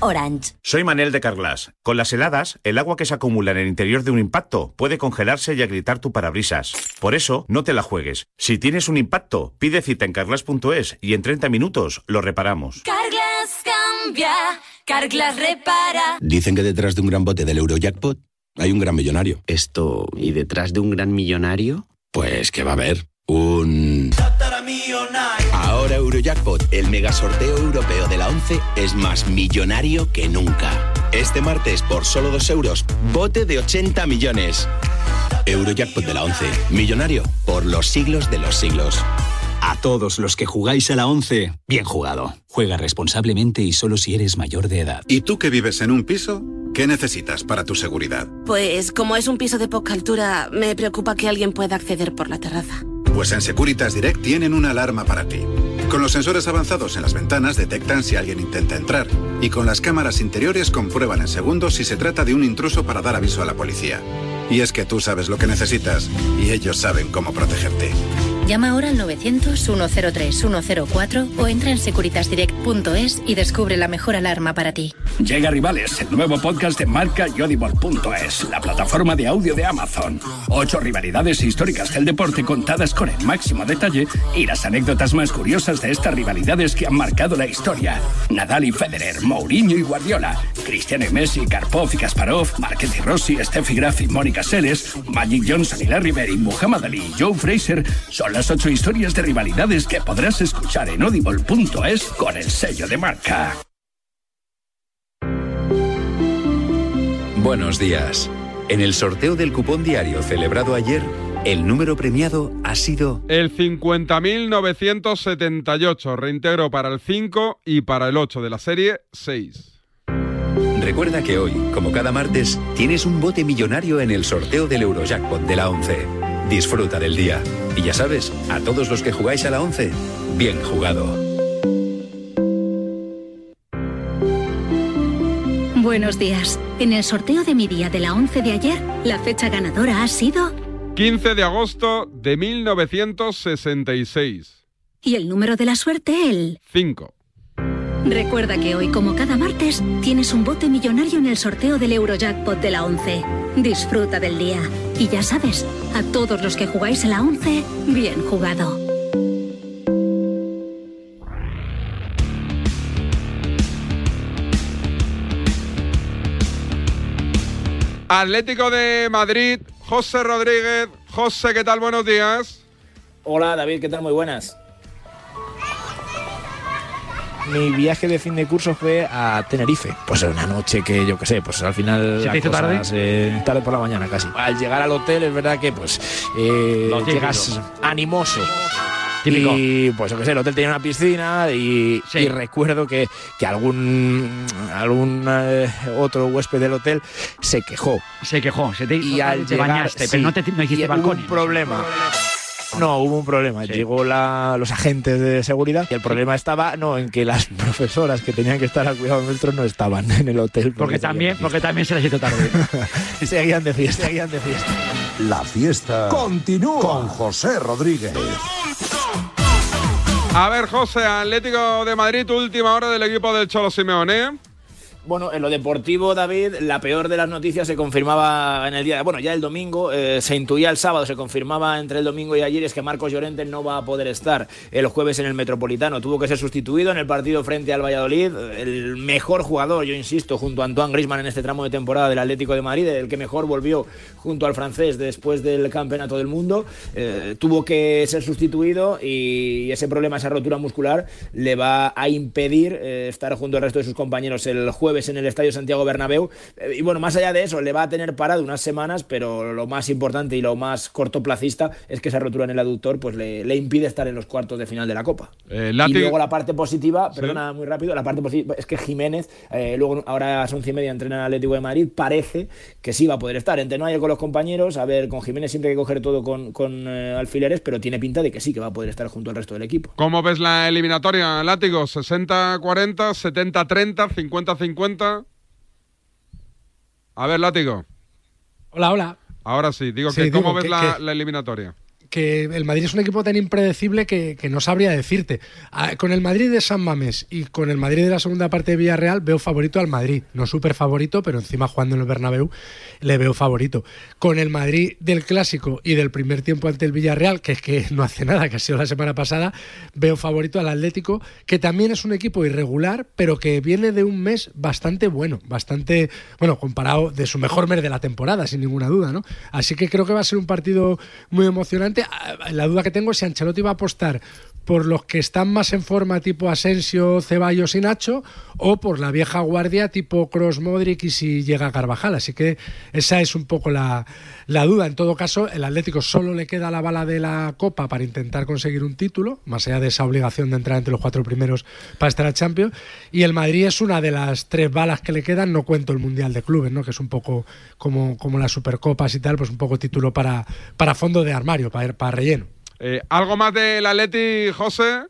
Orange. Soy Manel de Carglass. Con las heladas, el agua que se acumula en el interior de un impacto puede congelarse y agrietar tu parabrisas. Por eso, no te la juegues. Si tienes un impacto, pide cita en carglass.es y en 30 minutos lo reparamos. Carglass cambia. Carglass repara. Dicen que detrás de un gran bote del Eurojackpot hay un gran millonario. Esto, ¿y detrás de un gran millonario? Pues que va a haber un... Ahora Eurojackpot, el mega sorteo europeo de la 11, es más millonario que nunca. Este martes, por solo 2 euros, bote de 80 millones. Eurojackpot de la 11, millonario por los siglos de los siglos. A todos los que jugáis a la 11, bien jugado. Juega responsablemente y solo si eres mayor de edad. ¿Y tú que vives en un piso? ¿Qué necesitas para tu seguridad? Pues como es un piso de poca altura, me preocupa que alguien pueda acceder por la terraza. Pues en Securitas Direct tienen una alarma para ti. Con los sensores avanzados en las ventanas detectan si alguien intenta entrar y con las cámaras interiores comprueban en segundos si se trata de un intruso para dar aviso a la policía. Y es que tú sabes lo que necesitas y ellos saben cómo protegerte. Llama ahora al 900-103-104 o entra en securitasdirect.es y descubre la mejor alarma para ti. Llega Rivales, el nuevo podcast de marca y audible.es, la plataforma de audio de Amazon. Ocho rivalidades históricas del deporte contadas con el máximo detalle y las anécdotas más curiosas de estas rivalidades que han marcado la historia. Nadal y Federer, Mourinho y Guardiola, Cristiano y Messi, Karpov y Kasparov, Márquez y Rossi, Steffi Graf y Mónica Seles, Magic Johnson y Larry Bird y Muhammad Ali y Joe Fraser son las ocho historias de rivalidades que podrás escuchar en audible.es con el sello de marca. Buenos días. En el sorteo del cupón diario celebrado ayer, el número premiado ha sido El 50.978, reintegro para el 5 y para el 8 de la serie 6. Recuerda que hoy, como cada martes, tienes un bote millonario en el sorteo del Eurojackpot de la 11. Disfruta del día. Y ya sabes, a todos los que jugáis a la 11, bien jugado. Buenos días. En el sorteo de mi día de la 11 de ayer, la fecha ganadora ha sido 15 de agosto de 1966. y el número de la suerte el 5. Recuerda que hoy, como cada martes, tienes un bote millonario en el sorteo del Eurojackpot de la 11. Disfruta del día. Y ya sabes, a todos los que jugáis a la 11, bien jugado. Atlético de Madrid, José Rodríguez. José, ¿qué tal? Buenos días. Hola David, ¿qué tal? Muy buenas. Mi viaje de fin de curso fue a Tenerife. Pues una noche que yo qué sé, pues al final. ¿Se te hizo tarde? eh, tarde por la mañana casi. Al llegar al hotel es verdad que pues eh, llegas animoso. Típico. Y pues yo qué sé, el hotel tenía una piscina y, y recuerdo que, que algún algún eh, otro huésped del hotel se quejó. Se quejó, se te, y al te llegar, bañaste, sí, pero no, te, no hiciste y un problema. No, hubo un problema. Llegó la- los agentes de seguridad y el problema estaba no en que las profesoras que tenían que estar al cuidado nuestro no estaban en el hotel. Porque también, porque también se les hizo tarde. Y seguían de fiesta, seguían de fiesta. La fiesta continúa con José Rodríguez. A ver, José, Atlético de Madrid, última hora del equipo del Cholo Simeone. Bueno, en lo deportivo, David, la peor de las noticias se confirmaba en el día, bueno, ya el domingo, eh, se intuía el sábado, se confirmaba entre el domingo y ayer, es que Marcos Llorente no va a poder estar el jueves en el Metropolitano. Tuvo que ser sustituido en el partido frente al Valladolid. El mejor jugador, yo insisto, junto a Antoine Grisman en este tramo de temporada del Atlético de Madrid, el que mejor volvió junto al francés después del Campeonato del Mundo, eh, tuvo que ser sustituido y ese problema, esa rotura muscular, le va a impedir eh, estar junto al resto de sus compañeros el jueves en el Estadio Santiago Bernabéu. Eh, y bueno, más allá de eso, le va a tener parado unas semanas, pero lo más importante y lo más cortoplacista es que esa rotura en el aductor pues le, le impide estar en los cuartos de final de la Copa. Eh, Y luego la parte positiva, perdona muy rápido, la parte positiva es que Jiménez, eh, luego ahora a las once y media entrena en Atlético de Madrid, parece que sí va a poder estar. Entrenó ayer con los compañeros, a ver, con Jiménez siempre hay que coger todo con, con eh, alfileres, pero tiene pinta de que sí, que va a poder estar junto al resto del equipo. ¿Cómo ves la eliminatoria, Látigo? ¿60-40, 70-30, 50-50? A ver, Látigo. Hola, hola. Ahora sí, digo Sí, que ¿cómo ves la, la eliminatoria? Que el Madrid es un equipo tan impredecible que, que no sabría decirte. Ah, Con el Madrid de San Mamés y con el Madrid de la segunda parte de Villarreal veo favorito al Madrid. No súper favorito, pero encima jugando en el Bernabéu le veo favorito. Con el Madrid del clásico y del primer tiempo ante el Villarreal, que es que no hace nada, que ha sido la semana pasada, veo favorito al Atlético, que también es un equipo irregular, pero que viene de un mes bastante bueno, bastante, bueno, comparado de su mejor mes de la temporada, sin ninguna duda, ¿no? Así que creo que va a ser un partido muy emocionante. La duda que tengo es si Ancelotti va a apostar por los que están más en forma, tipo Asensio, Ceballos y Nacho, o por la vieja guardia, tipo Cross Modric y si llega Carvajal. Así que esa es un poco la, la duda. En todo caso, el Atlético solo le queda la bala de la Copa para intentar conseguir un título, más allá de esa obligación de entrar entre los cuatro primeros para estar a Champions. Y el Madrid es una de las tres balas que le quedan, no cuento el Mundial de Clubes, ¿no? que es un poco como, como las Supercopas y tal, pues un poco título para, para fondo de armario, para, para relleno. Eh, ¿Algo más del Atleti, José?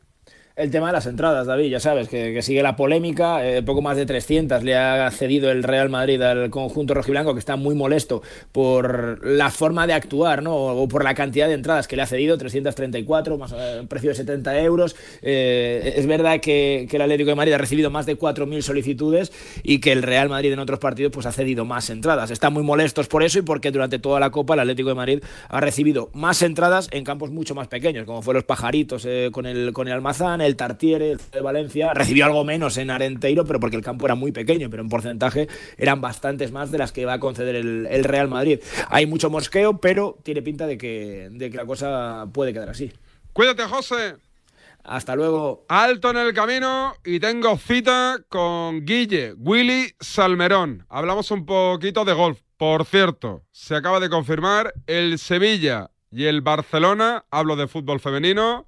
El tema de las entradas, David, ya sabes, que, sigue la polémica. eh, poco más de 300 le ha cedido el Real Madrid al conjunto rojiblanco, que está muy molesto por la forma de actuar, ¿no? O por la cantidad de entradas que le ha cedido, 334, más eh, precio de 70 euros. Eh, es verdad que, el Atlético de Madrid ha recibido más de 4.000 solicitudes y que el Real Madrid en otros partidos pues, ha cedido más entradas. Están muy molestos por eso y porque durante toda la Copa el Atlético de Madrid ha recibido más entradas en campos mucho más pequeños, como fue los Pajaritos con, el, con el Almazán, el Tartiere, el de Valencia. Recibió algo menos en Arenteiro, pero porque el campo era muy pequeño, pero en porcentaje eran bastantes más de las que va a conceder el, el Real Madrid. Hay mucho mosqueo, pero tiene pinta de que, de que la cosa puede quedar así. Cuídate, José. Hasta luego. Alto en el camino y tengo cita con Guille, Willy Salmerón. Hablamos un poquito de golf. Por cierto, se acaba de confirmar el Sevilla y el Barcelona, hablo de fútbol femenino,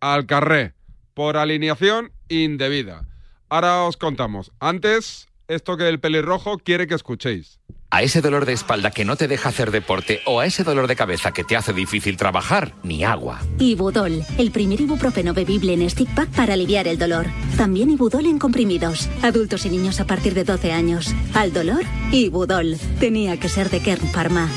al carré, por alineación indebida. Ahora os contamos. Antes, esto que el pelirrojo quiere que escuchéis. A ese dolor de espalda que no te deja hacer deporte o a ese dolor de cabeza que te hace difícil trabajar, ni agua. Ibudol, el primer ibuprofeno bebible en stick pack para aliviar el dolor. También Ibudol en comprimidos. Adultos y niños a partir de 12 años. Al dolor, Ibudol. Tenía que ser de Kern Pharma.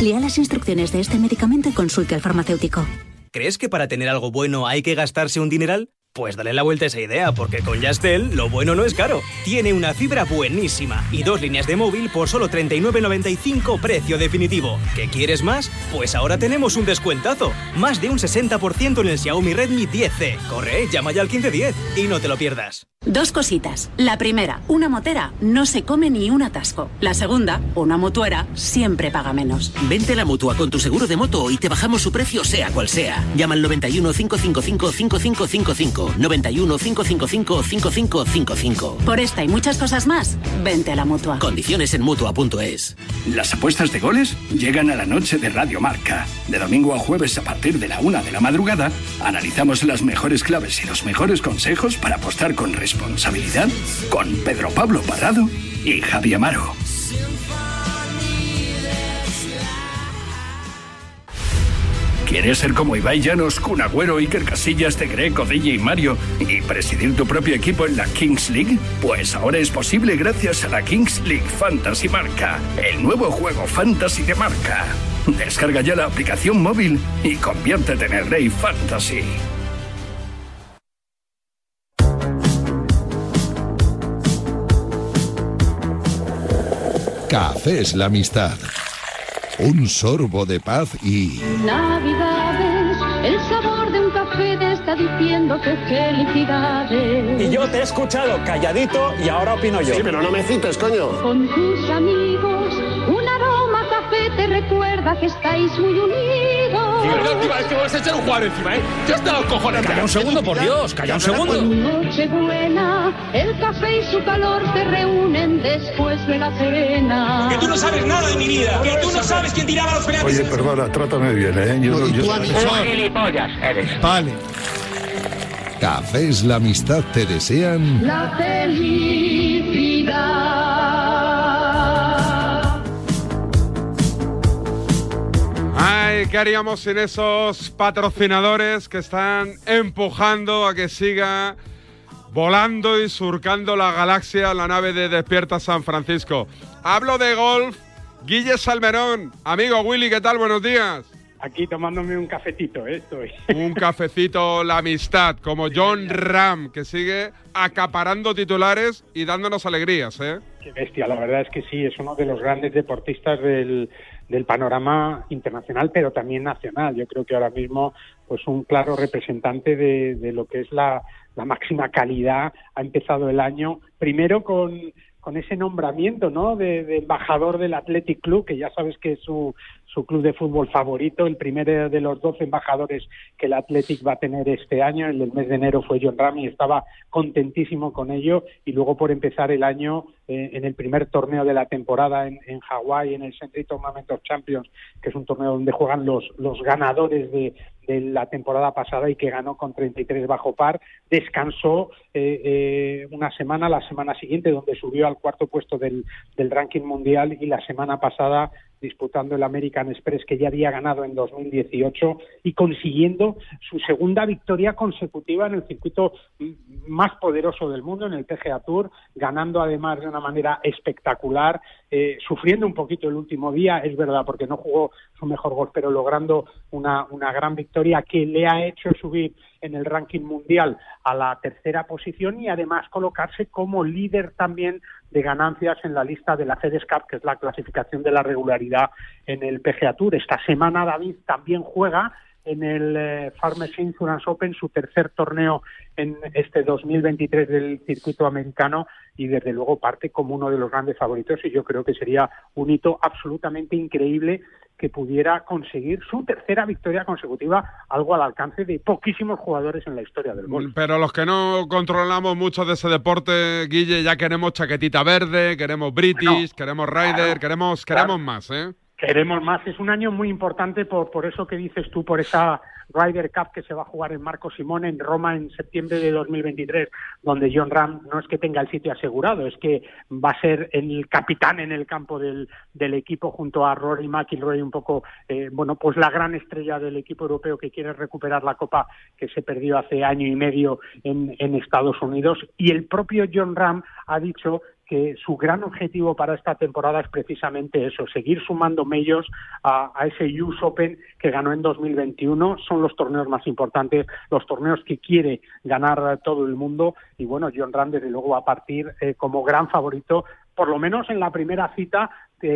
Lea las instrucciones de este medicamento y consulte al farmacéutico. ¿Crees que para tener algo bueno hay que gastarse un dineral? Pues dale la vuelta a esa idea, porque con Yastel lo bueno no es caro. Tiene una fibra buenísima y dos líneas de móvil por solo 39.95 precio definitivo. ¿Qué quieres más? Pues ahora tenemos un descuentazo. Más de un 60% en el Xiaomi Redmi 10C. Corre, llama ya al 1510 y no te lo pierdas. Dos cositas. La primera, una motera no se come ni un atasco. La segunda, una mutuera siempre paga menos. Vente a la mutua con tu seguro de moto y te bajamos su precio sea cual sea. Llama al 91 555 5555. 91 555 5555. Por esta y muchas cosas más, vente a la mutua. Condiciones en mutua.es. Las apuestas de goles llegan a la noche de Radio Marca. De domingo a jueves a partir de la una de la madrugada, analizamos las mejores claves y los mejores consejos para apostar con responsabilidad con Pedro Pablo Parrado y Javi Amaro. ¿Quieres ser como Ibai Llanos, Kun Agüero, Iker Casillas, De Greco, DJ Mario y presidir tu propio equipo en la Kings League? Pues ahora es posible gracias a la Kings League Fantasy Marca, el nuevo juego fantasy de marca. Descarga ya la aplicación móvil y conviértete en el rey fantasy. Café es la amistad. Un sorbo de paz y... Navidades, el sabor de un café te está diciendo que felicidades. Y yo te he escuchado calladito y ahora opino yo. Sí, pero no me cites, coño. Con tus amigos, un aroma a café te recuerda que estáis muy unidos. Es que vas a echar un jugador encima, ¿eh? Ya está los cojones. Calla un segundo, por Dios, calla un segundo. Nochebuena, el café y su calor te reúnen después de la cena. Que tú no sabes nada de mi vida. Que tú no sabes quién tiraba los penaltis. Oye, perdona, trátame bien, ¿eh? Yo, no- yo- gilipollas eres. Vale. Café es la amistad te desean... La felicidad. Ay, ¿qué haríamos sin esos patrocinadores que están empujando a que siga volando y surcando la galaxia la nave de Despierta San Francisco? Hablo de golf. Guille Salmerón, amigo Willy, ¿qué tal? Buenos días. Aquí tomándome un cafetito, ¿eh? estoy. Un cafecito, la amistad, como John Ram, que sigue acaparando titulares y dándonos alegrías, ¿eh? Qué bestia, la verdad es que sí, es uno de los grandes deportistas del, del panorama internacional, pero también nacional. Yo creo que ahora mismo, pues un claro representante de, de lo que es la, máxima calidad. Ha empezado el año primero con, ese nombramiento, ¿no? De, embajador del Athletic Club, que ya sabes que es su, su club de fútbol favorito, el primero de los 12 embajadores que el Athletic va a tener este año. El del mes de enero fue John Ram y estaba contentísimo con ello. Y luego por empezar el año eh, en el primer torneo de la temporada en, Hawái, en el Century Tournament of Champions, que es un torneo donde juegan los, los ganadores de, la temporada pasada y que ganó con 33 bajo par, descansó eh, eh, una semana, la semana siguiente, donde subió al cuarto puesto del ranking mundial y la semana pasada disputando el American Express que ya había ganado en 2018 y consiguiendo su segunda victoria consecutiva en el circuito más poderoso del mundo, en el PGA Tour, ganando además de una manera espectacular, eh, sufriendo un poquito el último día, es verdad, porque no jugó su mejor golf, pero logrando una gran victoria que le ha hecho subir en el ranking mundial a la tercera posición y además colocarse como líder también de ganancias en la lista de la FedEx Cup, que es la clasificación de la regularidad en el PGA Tour. Esta semana David también juega en el eh, Farmers Insurance Open, su tercer torneo en este 2023 del circuito americano y desde luego parte como uno de los grandes favoritos y yo creo que sería un hito absolutamente increíble que pudiera conseguir su tercera victoria consecutiva, algo al alcance de poquísimos jugadores en la historia del golf. Pero los que no controlamos mucho de ese deporte, Guille, ya queremos chaquetita verde, queremos British, queremos Ryder, queremos, queremos más, ¿eh? Queremos más. Es un año muy importante por, por eso que dices tú, por esa Ryder Cup que se va a jugar en Marco Simón en Roma en septiembre de 2023, donde John Ram no es que tenga el sitio asegurado, es que va a ser el capitán en el campo del, del equipo junto a Rory McIlroy, un poco, eh, bueno, pues la gran estrella del equipo europeo que quiere recuperar la copa que se perdió hace año y medio en, en Estados Unidos. Y el propio John Ram ha dicho que su gran objetivo para esta temporada es precisamente eso, seguir sumando medios a, ese US Open que ganó en 2021. Son los torneos más importantes, los torneos que quiere ganar todo el mundo. Y bueno, John Ram desde luego va a partir eh, como gran favorito, por lo menos en la primera cita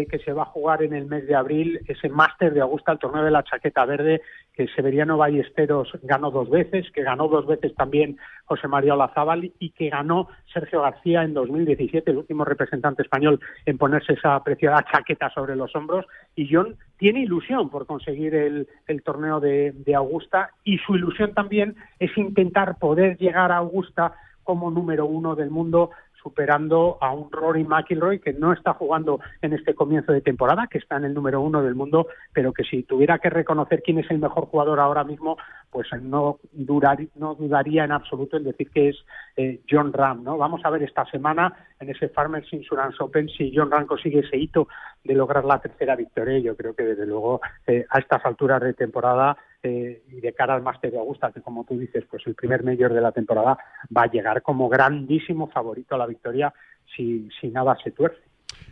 que, se va a jugar en el mes de abril, ese máster de Augusta, el torneo de la chaqueta verde, que Severiano Ballesteros ganó dos veces, que ganó dos veces también José María Olazábal y que ganó Sergio García en 2017, el último representante español en ponerse esa preciada chaqueta sobre los hombros. Y John tiene ilusión por conseguir el, torneo de Augusta y su ilusión también es intentar poder llegar a Augusta como número uno del mundo superando a un Rory McIlroy que no está jugando en este comienzo de temporada, que está en el número uno del mundo, pero que si tuviera que reconocer quién es el mejor jugador ahora mismo, pues no, dudaría en absoluto en decir que es eh, John Ram. ¿no? Vamos a ver esta semana en ese Farmers Insurance Open si John Ram consigue ese hito de lograr la tercera victoria. Yo creo que desde luego eh, a estas alturas de temporada eh, y de cara al Máster de Augusta, que como tú dices, pues el primer mayor de la temporada va a llegar como grandísimo favorito a la victoria si, si nada se tuerce.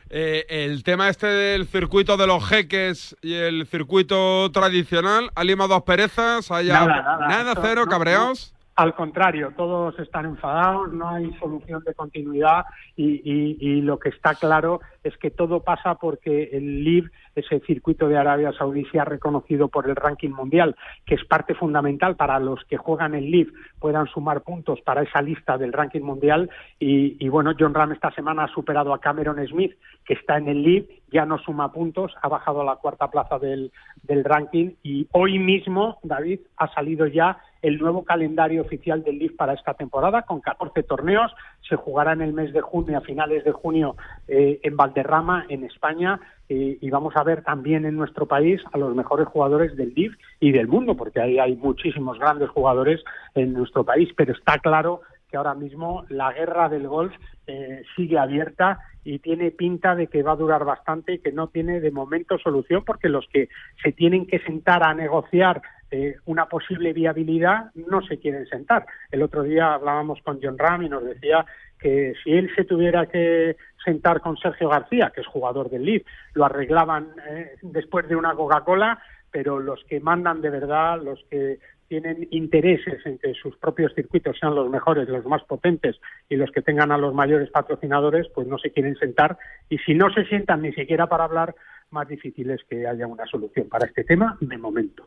Eh, el tema este del circuito de los jeques y el circuito tradicional, ¿ha limado asperezas? ¿Haya- Nada, nada. Esto cero, no- cabreados? Al contrario, todos están enfadados, no hay solución de continuidad y, lo que está claro es que todo pasa porque el LIV, ese circuito de Arabia Saudí, se ha reconocido por el ranking mundial, que es parte fundamental para los que juegan el LIV puedan sumar puntos para esa lista del ranking mundial. Y, y bueno, John Ram esta semana ha superado a Cameron Smith, que está en el LIV, ya no suma puntos, ha bajado a la cuarta plaza del, del ranking y hoy mismo, David, ha salido ya el nuevo calendario oficial del LIV para esta temporada con 14 torneos. Se jugará en el mes de junio, a finales de junio, eh, en Valderrama, en España. eh, y vamos a ver también en nuestro país a los mejores jugadores del LIV y del mundo, porque ahí hay muchísimos grandes jugadores en nuestro país. Pero está claro que ahora mismo la guerra del golf eh, sigue abierta y tiene pinta de que va a durar bastante y que no tiene de momento solución porque los que se tienen que sentar a negociar eh, una posible viabilidad no se quieren sentar. El otro día hablábamos con John Ram y nos decía que si él se tuviera que sentar con Sergio García, que es jugador del LIV, lo arreglaban eh, después de una Coca-Cola, pero los que mandan de verdad, los que tienen intereses en que sus propios circuitos sean los mejores, los más potentes y los que tengan a los mayores patrocinadores, pues no se quieren sentar y si no se sientan ni siquiera para hablar, más difícil es que haya una solución para este tema de momento.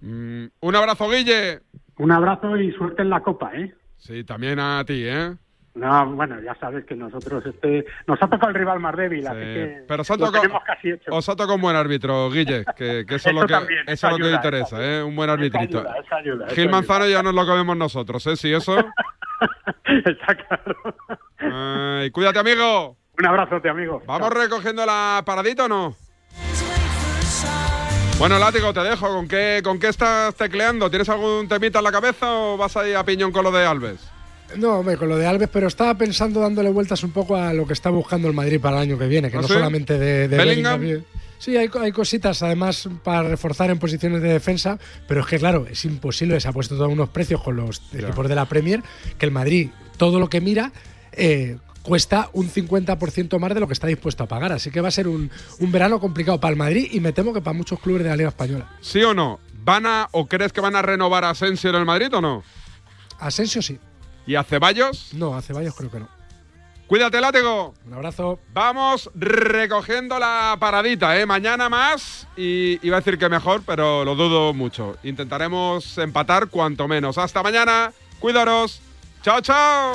Mm, un abrazo, Guille. Un abrazo y suerte en la copa, ¿eh? Sí, también a ti, ¿eh? No, bueno, ya sabes que nosotros este nos ha tocado el rival más débil, así que Pero os ha tocado- tenemos casi hecho. Os ha tocado un buen árbitro, Guille, que, que eso, es lo que, también, eso es lo que ayuda, interesa, ¿eh? Un buen arbitrito. ayuda, ayuda, Gil ayuda. Manzano ya nos lo comemos nosotros, ¿eh? Si eso. Está claro. Ay, cuídate, amigo. Un abrazote, amigo. ¿Vamos recogiendo la paradita o no? Bueno, Látigo, te dejo. ¿Con qué, ¿Con qué estás tecleando? ¿Tienes algún temita en la cabeza o vas ahí a piñón con lo de Alves? No, hombre, con lo de Alves, pero estaba pensando dándole vueltas un poco a lo que está buscando el Madrid para el año que viene, que ¿Ah, no sí? solamente de, de ¿Bellingham? Bellingham. Sí, hay, hay cositas además para reforzar en posiciones de defensa, pero es que claro, es imposible, se ha puesto todos unos precios con los equipos de la Premier, que el Madrid, todo lo que mira, eh, cuesta un 50% más de lo que está dispuesto a pagar. Así que va a ser un, un verano complicado para el Madrid y me temo que para muchos clubes de la Liga Española. ¿Sí o no? ¿Van a o crees que van a renovar a Asensio en el Madrid o no? Asensio sí. ¿Y a Ceballos? No, a Ceballos creo que no. Cuídate, Látigo. Un abrazo. Vamos recogiendo la paradita, ¿eh? Mañana más y iba a decir que mejor, pero lo dudo mucho. Intentaremos empatar cuanto menos. Hasta mañana. Cuidaros. Chao, chao.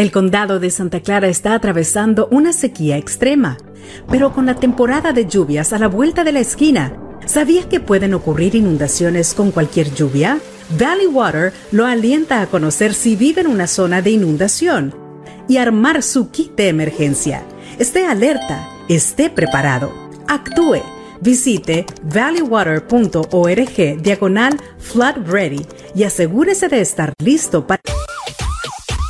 El condado de Santa Clara está atravesando una sequía extrema, pero con la temporada de lluvias a la vuelta de la esquina, ¿sabías que pueden ocurrir inundaciones con cualquier lluvia? Valley Water lo alienta a conocer si vive en una zona de inundación y armar su kit de emergencia. Esté alerta, esté preparado, actúe. Visite valleywater.org diagonal flood ready y asegúrese de estar listo para...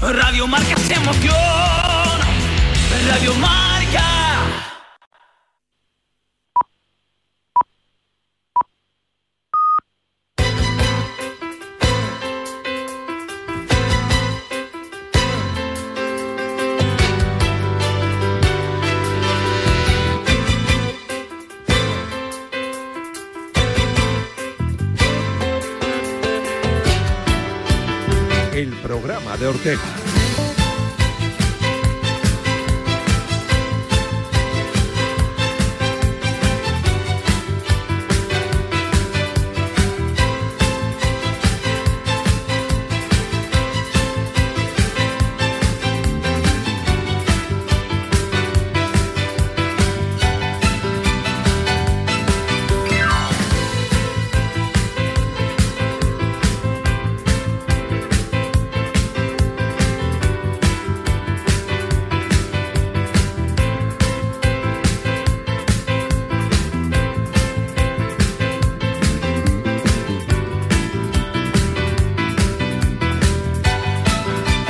Radio Marca se emoción. Radio Marca. El programa de Ortega.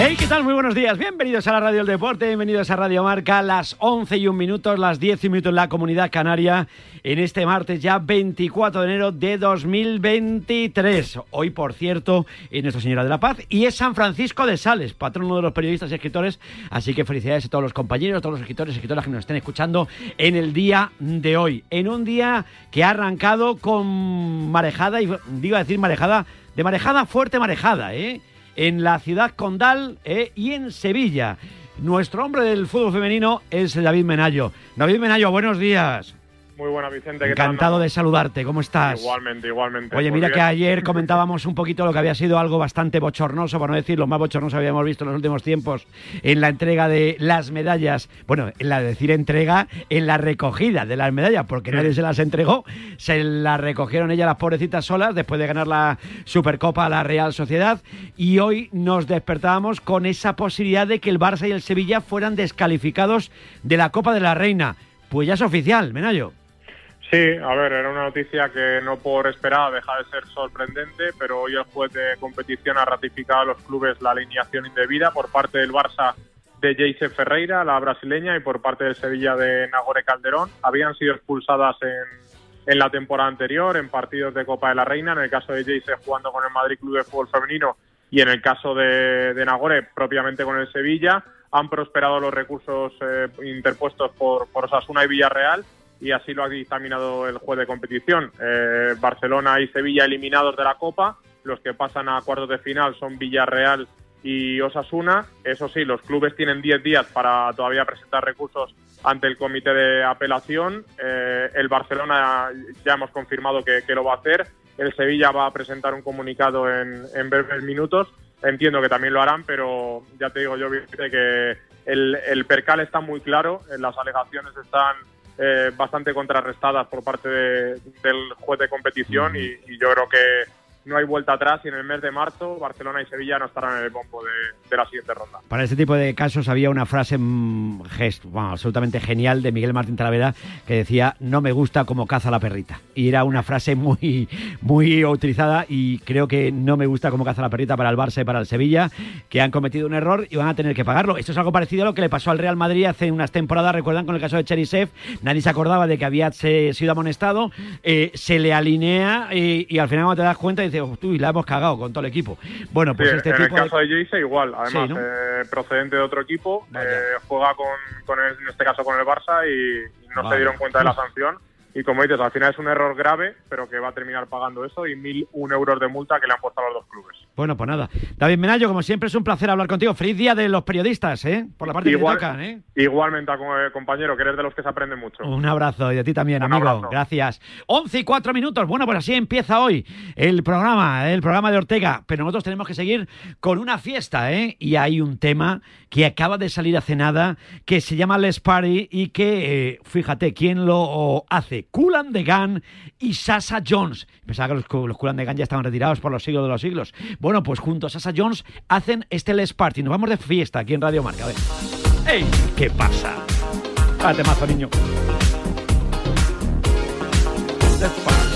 Hey, ¿qué tal? Muy buenos días. Bienvenidos a la Radio del Deporte, bienvenidos a Radio Marca, las 11 y un minutos, las 10 y un minutos en la Comunidad Canaria, en este martes ya 24 de enero de 2023. Hoy, por cierto, es Nuestra Señora de la Paz y es San Francisco de Sales, patrono de los periodistas y escritores. Así que felicidades a todos los compañeros, a todos los escritores y escritoras que nos estén escuchando en el día de hoy. En un día que ha arrancado con marejada, y digo a decir marejada, de marejada fuerte marejada, ¿eh? En la ciudad condal eh, y en Sevilla. Nuestro hombre del fútbol femenino es David Menayo. David Menayo, buenos días. Muy buena, Vicente. ¿qué tal? Encantado de saludarte. ¿Cómo estás? Igualmente, igualmente. Oye, mira bien. que ayer comentábamos un poquito lo que había sido algo bastante bochornoso, por no decir lo más bochornoso que habíamos visto en los últimos tiempos, en la entrega de las medallas. Bueno, en la de decir entrega, en la recogida de las medallas, porque nadie se las entregó. Se las recogieron ellas las pobrecitas solas después de ganar la Supercopa a la Real Sociedad. Y hoy nos despertábamos con esa posibilidad de que el Barça y el Sevilla fueran descalificados de la Copa de la Reina. Pues ya es oficial, Menayo. Sí, a ver, era una noticia que no por esperar deja de ser sorprendente, pero hoy el juez de competición ha ratificado a los clubes la alineación indebida por parte del Barça de Jayce Ferreira, la brasileña, y por parte del Sevilla de Nagore Calderón. Habían sido expulsadas en, en la temporada anterior en partidos de Copa de la Reina, en el caso de Jayce jugando con el Madrid Club de Fútbol Femenino y en el caso de, de Nagore propiamente con el Sevilla. Han prosperado los recursos eh, interpuestos por, por Osasuna y Villarreal y así lo ha dictaminado el juez de competición. Eh, Barcelona y Sevilla eliminados de la Copa, los que pasan a cuartos de final son Villarreal y Osasuna. Eso sí, los clubes tienen 10 días para todavía presentar recursos ante el comité de apelación. Eh, el Barcelona ya hemos confirmado que, que lo va a hacer. El Sevilla va a presentar un comunicado en, en breves minutos. Entiendo que también lo harán, pero ya te digo yo que el, el percal está muy claro, las alegaciones están eh, bastante contrarrestadas por parte de- del juez de competición y, y yo creo que no hay vuelta atrás y en el mes de marzo Barcelona y Sevilla no estarán en el bombo de, la siguiente ronda. Para este tipo de casos había una frase mm, gest- absolutamente genial de Miguel Martín Talavera que decía no me gusta como caza la perrita. Y era una frase muy, muy utilizada y creo que no me gusta como caza la perrita para el Barça y para el Sevilla, que han cometido un error y van a tener que pagarlo. Esto es algo parecido a lo que le pasó al Real Madrid hace unas temporadas, recuerdan con el caso de Cherisev, nadie se acordaba de que había sido amonestado, eh, se le alinea y, y al final cuando te das cuenta dices, uy, la hemos cagado con todo el equipo. Bueno, pues Sí, este en tipo el de- caso de Jayce igual, además Sí, ¿no? eh, procedente de otro equipo, eh, juega con, con el- en este caso con el Barça y, y no Vaya. se dieron cuenta de la sanción. Y como dices, al final es un error grave, pero que va a terminar pagando eso y mil un euros de multa que le han puesto a los dos clubes. Bueno, pues nada. David Menayo, como siempre, es un placer hablar contigo. Feliz día de los periodistas, ¿eh? Por la parte Igual- que te ¿eh? Igualmente, eh, compañero, que eres de los que se aprende mucho. Un abrazo y a ti también, Un amigo. abrazo. Gracias. 11 y 4 minutos. Bueno, pues así empieza hoy el programa, el programa de Ortega. Pero nosotros tenemos que seguir con una fiesta, ¿eh? Y hay un tema que acaba de salir hace nada que se llama Les Party y que, eh, fíjate, ¿quién lo hace? Cool and the Gun y Sasa Jones. Pensaba que los, los Cool and the Gun ya estaban retirados por los siglos de los siglos. Bueno, pues junto a Sasa Jones hacen este Les Party. Nos vamos de fiesta aquí en Radio Marca. A ver. ¡Ey! ¿Qué pasa? Date mazo, niño. Let's party.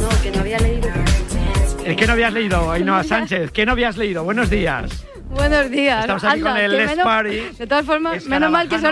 No, que no había leído. ¿El que no habías leído, Ainhoa Sánchez? ¿Qué no habías leído? Buenos días. Buenos días. Estamos aquí Anda, con el menos- Party. De todas formas, menos mal que son